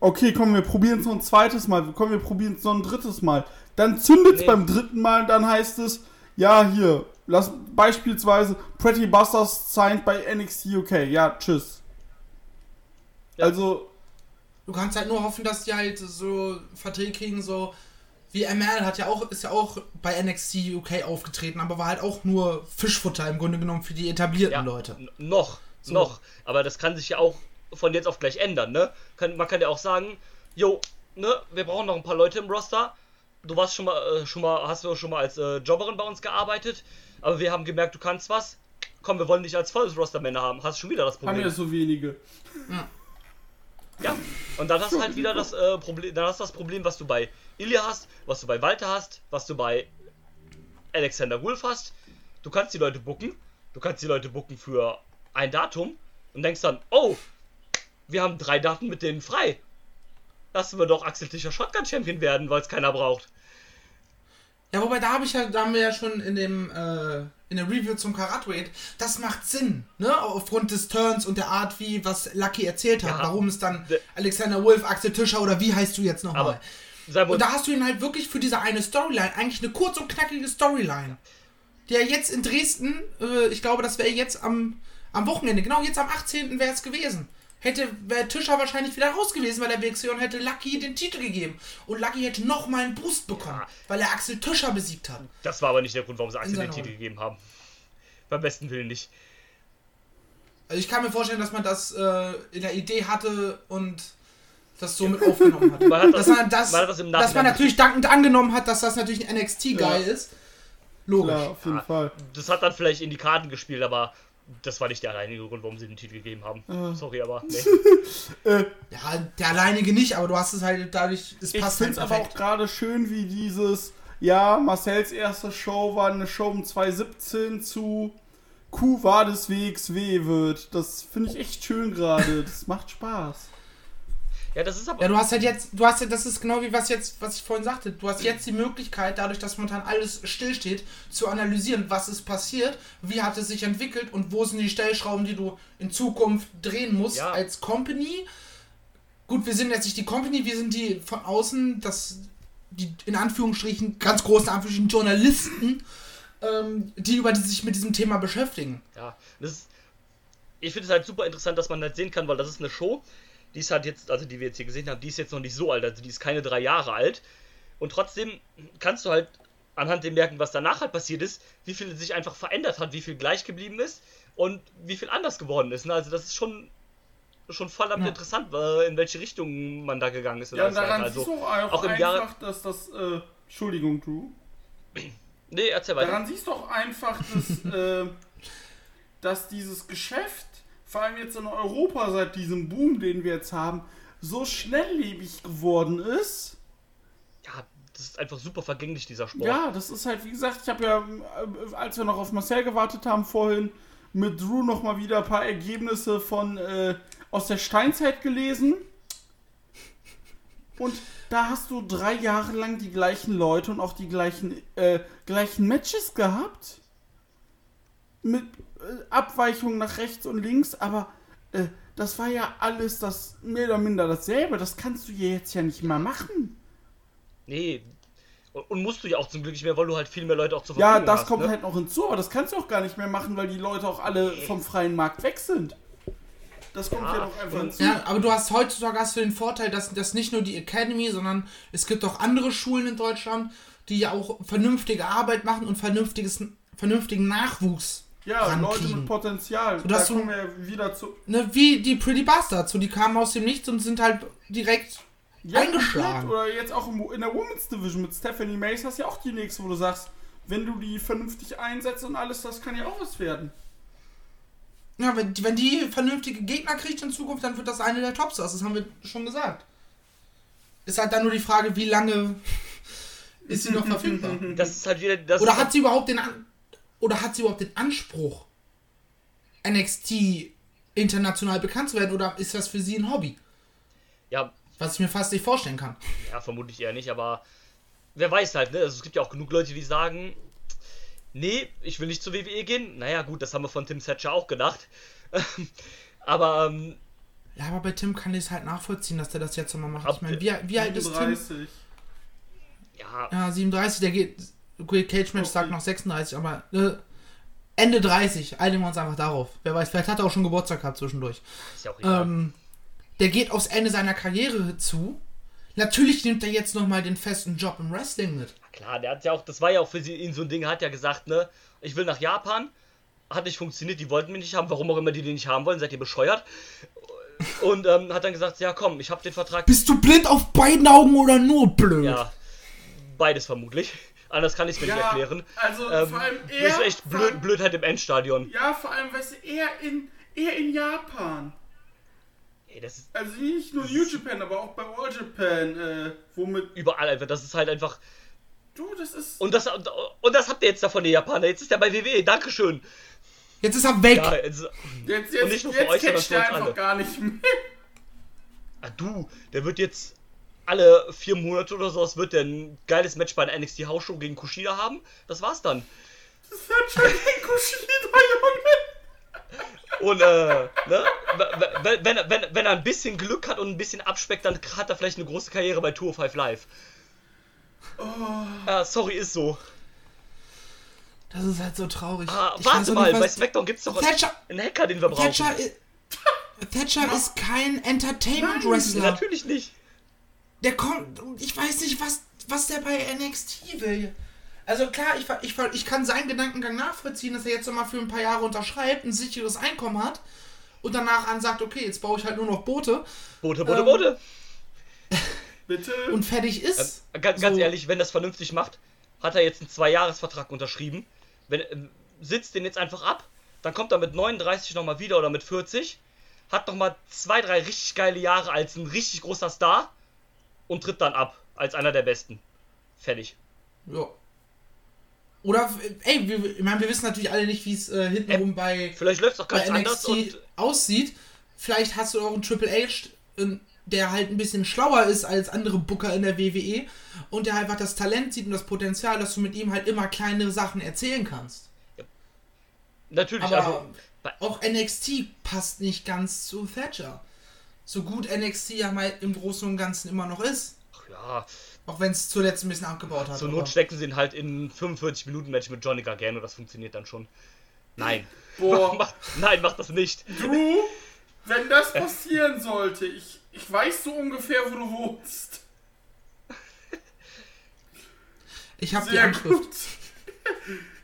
Okay, komm, wir probieren es noch ein zweites Mal. Komm, wir probieren es noch ein drittes Mal. Dann zündet es Nee. beim dritten Mal, dann heißt es, ja, hier, lass beispielsweise Pretty Busters signed bei NXT UK. Ja, tschüss. Ja. Also, Du kannst halt nur hoffen, dass die halt so Verträge kriegen, so wie ML hat ja auch, ist ja auch bei NXT UK aufgetreten, aber war halt auch nur Fischfutter im Grunde genommen für die etablierten ja, Leute. Noch, So. noch. Aber das kann sich ja auch von jetzt auf gleich ändern, ne? Kann, man kann ja auch sagen, jo, ne, wir brauchen noch ein paar Leute im Roster. du warst schon mal, äh, schon mal, hast du schon mal als äh, Jobberin bei uns gearbeitet, aber wir haben gemerkt, du kannst was. Komm, wir wollen dich als volles Rostermänner haben. Hast schon wieder das Haben Problem. ja so wenige. Ja, und dann hast du halt wieder das äh, Problem, dann hast du das Problem, was du bei Ilya hast, was du bei Walter hast, was du bei Alexander Wolf hast. Du kannst die Leute booken, du kannst die Leute booken für ein Datum und denkst dann, oh, wir haben drei Daten mit denen frei. Lassen wir doch Axel Tischer Shotgun Champion werden, weil es keiner braucht. Ja, wobei da habe ich ja, da haben wir ja schon in dem äh, in der Review zum Karat Raid, das macht Sinn, ne? Aufgrund des Turns und der Art, wie was Lucky erzählt hat, Ja. warum es dann De- Alexander Wolf, Axel Tischer oder wie heißt du jetzt nochmal? Und da hast du ihn halt wirklich für diese eine Storyline, eigentlich eine kurz und knackige Storyline. Der jetzt in Dresden, äh, ich glaube, das wäre jetzt am, am Wochenende, genau jetzt am 18. wäre es gewesen. Hätte, wäre Tischer wahrscheinlich wieder raus gewesen, weil er WXW und hätte Lucky den Titel gegeben. Und Lucky hätte nochmal einen Boost bekommen, Ja. weil er Axel Tischer besiegt hat. das war aber nicht der Grund, warum sie Axel den Titel gegeben haben. Beim besten Willen nicht. Also ich kann mir vorstellen, dass man das äh, in der Idee hatte und das so mit aufgenommen hat. Man hat das- dass man das, man hat das dass man natürlich dankend angenommen hat, dass das natürlich ein NXT-Guy Ja. ist. Logisch. Klar, auf jeden. Fall. Das hat dann vielleicht in die Karten gespielt, aber das war nicht der alleinige Grund, warum sie den Titel gegeben haben. Äh. Sorry, aber nee. Ja, der alleinige nicht, aber du hast es halt dadurch, es Ich passt finde halt es aber auch gerade schön, wie dieses, ja, Marcells erste Show war eine Show um 2017 zu Q war des WXW wird. Das finde ich echt schön gerade. Das macht Spaß. Ja, das ist aber. Ja, du hast halt jetzt, du hast ja, das ist genau wie was jetzt, was ich vorhin sagte, du hast jetzt die Möglichkeit, dadurch, dass momentan alles stillsteht, zu analysieren, was ist passiert, wie hat es sich entwickelt und wo sind die Stellschrauben, die du in Zukunft drehen musst Ja. als Company. Gut, wir sind jetzt nicht die Company, wir sind die von außen, das, die in Anführungsstrichen, ganz großen Anführungsstrichen Journalisten, ähm, die über die sich mit diesem Thema beschäftigen. Ja, das ist, ich finde es halt super interessant, dass man halt sehen kann, weil das ist eine Show, die ist halt jetzt, also die wir jetzt hier gesehen haben, die ist jetzt noch nicht so alt, also die ist keine drei Jahre alt. Und trotzdem kannst du halt anhand dem merken, was danach halt passiert ist, wie viel sich einfach verändert hat, wie viel gleich geblieben ist und wie viel anders geworden ist. Ne? Also das ist schon schon verdammt Ja. interessant, in welche Richtung man da gegangen ist. und Ja, alles daran weiter. siehst also, du auch, auch im einfach, Jahre- dass das, äh, Entschuldigung, Drew. nee, erzähl weiter. Daran siehst du auch einfach, dass, äh, dass dieses Geschäft, vor allem jetzt in Europa seit diesem Boom, den wir jetzt haben, so schnelllebig geworden ist. Ja, das ist einfach super vergänglich, dieser Sport. Ja, das ist halt, wie gesagt, ich habe ja, äh, als wir noch auf Marcel gewartet haben vorhin, mit Drew noch mal wieder ein paar Ergebnisse von äh, aus der Steinzeit gelesen. Und da hast du drei Jahre lang die gleichen Leute und auch die gleichen, äh, gleichen Matches gehabt. Mit Abweichungen nach rechts und links, aber äh, das war ja alles das mehr oder minder dasselbe. Das kannst du hier jetzt ja nicht mehr machen. Nee. Und, und musst du ja auch zum Glück nicht mehr, weil du halt viel mehr Leute auch zur Ja, Verfügung das hast. kommt ne? halt noch hinzu, aber das kannst du auch gar nicht mehr machen, weil die Leute auch alle vom freien Markt weg sind. Das kommt ja, Ja, noch einfach hinzu. Ja, aber du hast heutzutage hast du den Vorteil, dass das nicht nur die Academy, sondern es gibt auch andere Schulen in Deutschland, die ja auch vernünftige Arbeit machen und vernünftiges, vernünftigen Nachwuchs Ja, Leute rankriegen. mit Potenzial. Sodass da du- kommen wir ja wieder zu. Ne, wie die Pretty Bastards, so die kamen aus dem Nichts und sind halt direkt Ja, eingeschlagen. Oder jetzt auch in der Women's Division mit Stephanie Mace hast du ja auch die nächste, wo du sagst, wenn du die vernünftig einsetzt und alles, das kann ja auch was werden. Ja, wenn, wenn die vernünftige Gegner kriegt in Zukunft, dann wird das eine der Topstars. Das haben wir schon gesagt. Ist halt dann nur die Frage, wie lange ist sie noch verfügbar? Das ist halt wieder. Das Oder hat sie überhaupt den An oder hat sie überhaupt den Anspruch, NXT international bekannt zu werden? Oder ist das für sie ein Hobby? ja, Was ich mir fast nicht vorstellen kann. ja, vermutlich eher nicht, aber wer weiß halt, ne? Also es gibt ja auch genug Leute, die sagen, nee, ich will nicht zur WWE gehen. Naja, gut, das haben wir von Tim Thatcher auch gedacht. aber ähm, Ja, aber bei Tim kann ich es halt nachvollziehen, dass der das jetzt nochmal macht. Ab- Ich meine, wie, wie alt ist Tim? 37. ja, Ja, 37, der geht. Cage Match Okay. sagt noch 36, aber äh, Ende 30, einigen wir uns einfach darauf. Wer weiß, vielleicht hat er auch schon Geburtstag gehabt zwischendurch. ist ja auch egal. Ähm, der geht aufs Ende seiner Karriere zu. Natürlich nimmt er jetzt nochmal den festen Job im Wrestling mit. Klar, der hat ja auch, das war ja auch für sie, ihn so ein Ding, er hat ja gesagt, ne, ich will nach Japan. Hat nicht funktioniert, die wollten mich nicht haben, warum auch immer die den nicht haben wollen, seid ihr bescheuert? Und ähm, hat dann gesagt, ja komm, ich habe den Vertrag. Bist du blind auf beiden Augen oder nur blöd? Ja. beides vermutlich. Anders kann ich es mir nicht erklären. Also Ähm, vor allem das eher. ist echt blöd, Blödheit im Endstadion. Ja, vor allem, weißt du, eher in, eher in Japan. Ey, das ist Also nicht nur New Japan, aber auch bei All Japan, äh, womit. überall einfach. Das ist halt einfach. Du, das ist. Und das, und das habt ihr jetzt davon, die Japaner. Jetzt ist er bei WWE. Dankeschön. Jetzt ist er weg. Ja, jetzt, Jetzt, Und jetzt, nicht nur für jetzt euch, sondern catcht für der uns einfach alle. gar nicht mehr. ah, du, der wird jetzt alle vier Monate oder sowas wird der ein geiles Match bei der NXT House Show gegen Kushida haben. Das war's dann. Das hat schon den Kushida, Junge. Und äh, ne? wenn, wenn, wenn, wenn er ein bisschen Glück hat und ein bisschen abspeckt, dann hat er vielleicht eine große Karriere bei Tour 5 Live. Oh. Ja, sorry, ist so. Das ist halt so traurig. Ah, warte mal, nicht, bei SmackDown gibt's doch Thatcher, einen Hacker, den wir brauchen. Thatcher, Thatcher ist kein Entertainment-Wrestler. Natürlich nicht. Der kommt, ich weiß nicht, was, was der bei NXT will. Also klar, ich, ich, ich kann seinen Gedankengang nachvollziehen, dass er jetzt nochmal für ein paar Jahre unterschreibt, ein sicheres Einkommen hat und danach an sagt, okay, jetzt baue ich halt nur noch Boote Boote, Boote, Ähm, Boote. Bitte? und fertig ist. Ganz, ganz So. ehrlich, wenn das vernünftig macht, hat er jetzt einen Zwei-Jahres-Vertrag unterschrieben. Wenn, ähm, sitzt den jetzt einfach ab, dann kommt er mit 39 nochmal wieder oder mit 40, hat nochmal zwei, drei richtig geile Jahre als ein richtig großer Star und tritt dann ab als einer der Besten. Fertig. Ja. Oder, ey, wir, ich meine, wir wissen natürlich alle nicht, wie es äh, hintenrum bei, Vielleicht läuft es auch ganz anders und aussieht. Vielleicht hast du auch einen Triple H, äh, der halt ein bisschen schlauer ist als andere Booker in der WWE und der einfach das Talent sieht und das Potenzial, dass du mit ihm halt immer kleinere Sachen erzählen kannst. natürlich, Aber also auch NXT passt nicht ganz zu Thatcher. So gut NXT ja mal im Großen und Ganzen immer noch ist. ach ja, Auch wenn es zuletzt ein bisschen abgebaut hat. zur aber- Not stecken sie ihn halt in 45 Minuten Match mit Johnny Gargano, das funktioniert dann schon. Nein. Boah. Mach, nein, mach das nicht. Drew, wenn das passieren sollte, ich, ich weiß so ungefähr, wo du wohnst. ich habe die Sehr Anschrift. gut.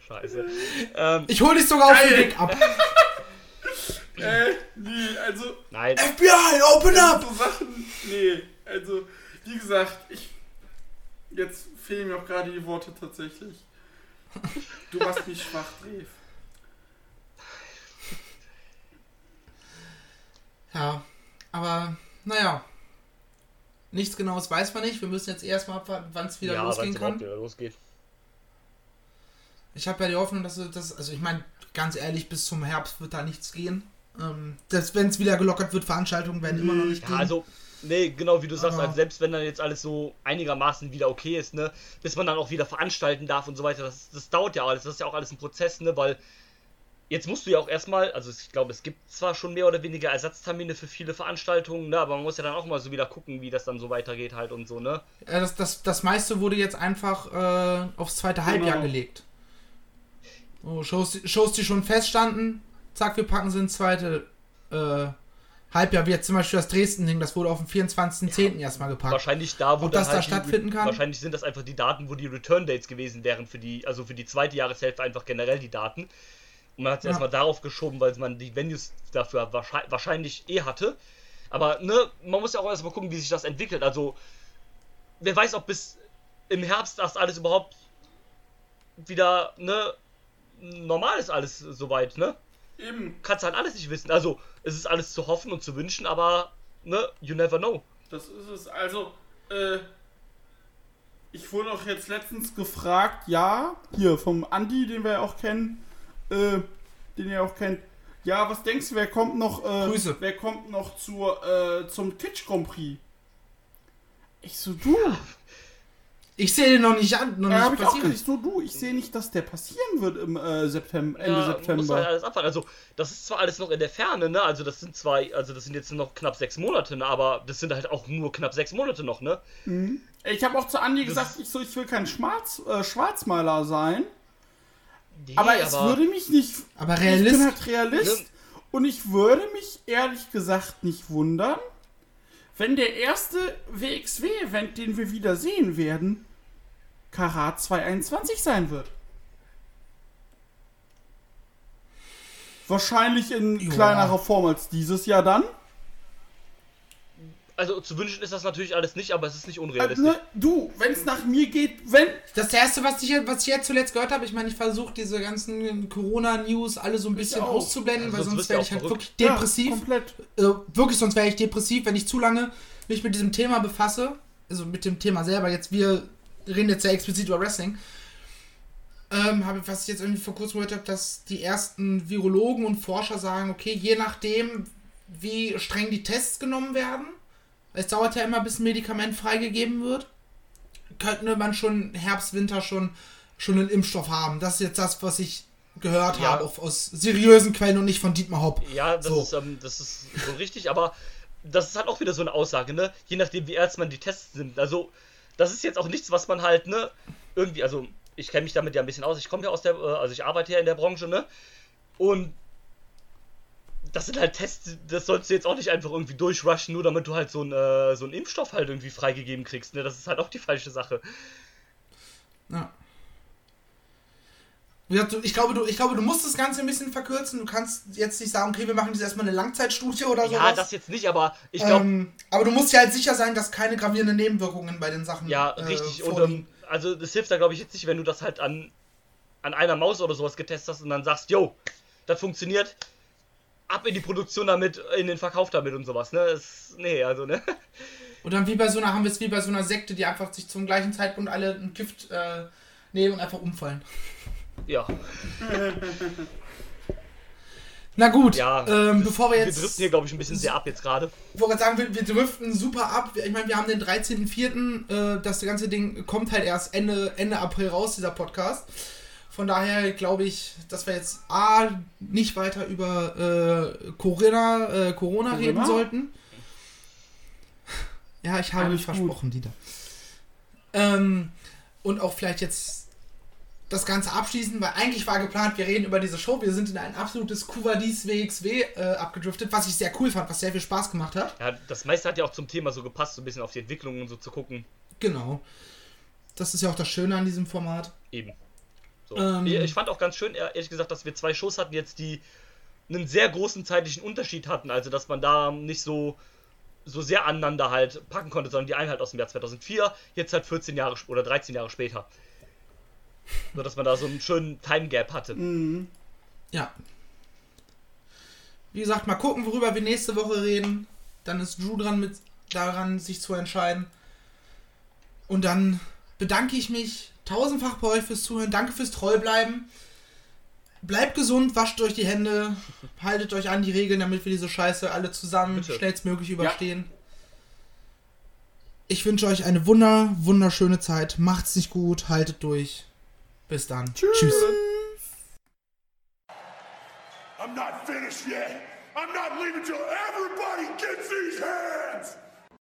Scheiße. Ähm, Ich hol dich sogar auf den. Weg ab. Äh, nee, also, nein. FBI, open up! so Sachen, nee, also, wie gesagt, ich, jetzt fehlen mir auch gerade die Worte tatsächlich. Du machst mich schwach, Dave. Ja, aber naja. Nichts genaues weiß man nicht. Wir müssen jetzt erstmal abwarten, wann es wieder ja, losgehen kann. wieder losgeht. Ich habe ja die Hoffnung, dass das, also ich meine, ganz ehrlich, bis zum Herbst wird da nichts gehen. Ähm, dass, wenn es wieder gelockert wird, Veranstaltungen werden immer noch nicht Ja, gehen. also, nee, genau wie du sagst, also selbst wenn dann jetzt alles so einigermaßen wieder okay ist, ne, bis man dann auch wieder veranstalten darf und so weiter, das, das dauert ja alles, das ist ja auch alles ein Prozess, ne, weil jetzt musst du ja auch erstmal, also ich glaube, es gibt zwar schon mehr oder weniger Ersatztermine für viele Veranstaltungen, ne, aber man muss ja dann auch mal so wieder gucken, wie das dann so weitergeht halt und so, ne. Ja, das, das, das meiste wurde jetzt einfach äh, aufs zweite Halbjahr Genau. gelegt. So, Shows, Shows, die schon feststanden, zack, wir packen sie ins zweite äh, Halbjahr. Wie jetzt zum Beispiel das Dresden-Ding, das wurde auf den 24.10. erstmal gepackt. Wahrscheinlich da, wo Ob das da halt die- stattfinden kann? Wahrscheinlich sind das einfach die Daten, wo die Return Dates gewesen wären für die, also für die zweite Jahreshälfte einfach generell die Daten. Und man hat es Ja. erstmal darauf geschoben, weil man die Venues dafür wahrscheinlich, wahrscheinlich eh hatte. Aber ne, man muss ja auch erstmal gucken, wie sich das entwickelt. Also, wer weiß, ob bis im Herbst das alles überhaupt wieder, ne, normal ist alles soweit, ne? Eben, Kannst halt alles nicht wissen. Also, es ist alles zu hoffen und zu wünschen, aber, ne, you never know. das ist es. Also, äh, ich wurde auch jetzt letztens gefragt, ja, hier vom Andi, den wir ja auch kennen, äh, den ihr auch kennt. Ja, was denkst du, wer kommt noch, äh, Grüße. wer kommt noch zur, äh, zum Twitch Grand Prix? Ich so, du, Ich sehe den noch nicht an, noch nicht hab ich auch passieren. gesagt, so, du, ich sehe nicht, dass der passieren wird im äh, September, Ende ja, Muss halt September. alles abwarten. Also, das ist zwar alles noch in der Ferne, ne? Also, das sind zwar, also das sind jetzt noch knapp sechs Monate, ne? Aber das sind halt auch nur knapp sechs Monate noch, ne? Ich habe auch zu Andi Das- gesagt, ich so, ich will kein Schwarz, äh, Schwarzmaler sein, Nee, aber es würde mich nicht Aber Ich bin Realist, halt Realist Ne? und ich würde mich ehrlich gesagt nicht wundern, wenn der erste WXW-Event, den wir wieder sehen werden, Karat 221 sein wird. Wahrscheinlich in Ja. kleinerer Form als dieses Jahr dann. Also zu wünschen ist das natürlich alles nicht, aber es ist nicht Äh, unrealistisch. ne, du, wenn es nach mir geht, wenn. Das erste, was ich, was ich jetzt zuletzt gehört habe, ich meine, ich versuche diese ganzen Corona-News alle so ein bisschen auszublenden, Ja, weil sonst auch ich halt verrückt. wirklich depressiv. Ja, komplett. also wirklich, sonst wäre ich depressiv, wenn ich zu lange mich mit diesem Thema befasse. Also mit dem Thema selber. Jetzt, wir reden jetzt ja explizit über Wrestling. Ähm, habe, was ich jetzt irgendwie vor kurzem gehört habe, dass die ersten Virologen und Forscher sagen, okay, je nachdem, wie streng die Tests genommen werden, es dauert ja immer, bis ein Medikament freigegeben wird, könnte man schon Herbst, Winter schon, schon einen Impfstoff haben. Das ist jetzt das, was ich gehört Ja. habe, auch aus seriösen Quellen und nicht von Dietmar Hopp. Ja, das, So. ist, ähm, das ist so richtig, aber das ist halt auch wieder so eine Aussage, ne? Je nachdem, wie ernst man die Tests nimmt. Also, das ist jetzt auch nichts, was man halt, ne? Irgendwie, also, ich kenne mich damit ja ein bisschen aus. Ich komme ja aus der, äh, also ich arbeite ja in der Branche, ne? Und das sind halt Tests, das sollst du jetzt auch nicht einfach irgendwie durchrushen, nur damit du halt so, ein, äh, so einen Impfstoff halt irgendwie freigegeben kriegst, ne? Das ist halt auch die falsche Sache. Ja. Ich glaube, du, ich glaube, du musst das Ganze ein bisschen verkürzen. Du kannst jetzt nicht sagen, okay, wir machen jetzt erstmal eine Langzeitstudie oder Ja, sowas. das jetzt nicht, aber ich glaube, ähm, aber du musst ja halt sicher sein, dass keine gravierenden Nebenwirkungen bei den Sachen Ja, äh, richtig. Und vorliegen. ähm, also das hilft da glaube ich jetzt nicht, wenn du das halt an, an einer Maus oder sowas getestet hast und dann sagst, yo, das funktioniert, ab in die Produktion damit, in den Verkauf damit und sowas, ne? Das, nee, also, ne? Und dann wie bei so einer, haben wir es wie bei so einer Sekte, die einfach sich zum gleichen Zeitpunkt alle ein Gift äh, nehmen und einfach umfallen. Ja. Na gut, Ja. ähm, bevor wir Wir jetzt. driften hier, glaube ich, ein bisschen sehr ab jetzt gerade. Ich wollte gerade sagen, wir, wir driften super ab. Ich meine, wir haben den 13.04. Äh, das ganze Ding kommt halt erst Ende, Ende April raus, dieser Podcast. Von daher glaube ich, dass wir jetzt A, nicht weiter über äh, Corona, äh, Corona, Corona? reden sollten. Ja, ich habe Alles mich gut. versprochen, Dieter. Ähm, und auch vielleicht jetzt das Ganze abschließen, weil eigentlich war geplant, wir reden über diese Show. Wir sind in ein absolutes Kuvadis WXW äh, abgedriftet, was ich sehr cool fand, was sehr viel Spaß gemacht hat. Ja, das meiste hat ja auch zum Thema so gepasst, so ein bisschen auf die Entwicklung und so zu gucken. Genau. Das ist ja auch das Schöne an diesem Format. Eben. So. Ähm. ich fand auch ganz schön, ehrlich gesagt, dass wir zwei Shows hatten jetzt, die einen sehr großen zeitlichen Unterschied hatten. Also, dass man da nicht so, so sehr aneinander halt packen konnte, sondern die eine halt aus dem Jahr 2004, jetzt halt 14 Jahre oder 13 Jahre später. So, dass man da so einen schönen Time Gap hatte. Mhm. Ja. Wie gesagt, mal gucken, worüber wir nächste Woche reden. Dann ist Drew dran, mit, daran sich zu entscheiden. Und dann bedanke ich mich tausendfach bei euch fürs Zuhören. Danke fürs Treubleiben. Bleibt gesund, wascht euch die Hände, haltet euch an die Regeln, damit wir diese Scheiße alle zusammen Bitte. schnellstmöglich überstehen. Ich wünsche euch eine wunder, wunderschöne Zeit. Macht's nicht gut, haltet durch. Bis dann. Tschüss. I'm not finished yet. I'm not leaving till everybody gets these hands.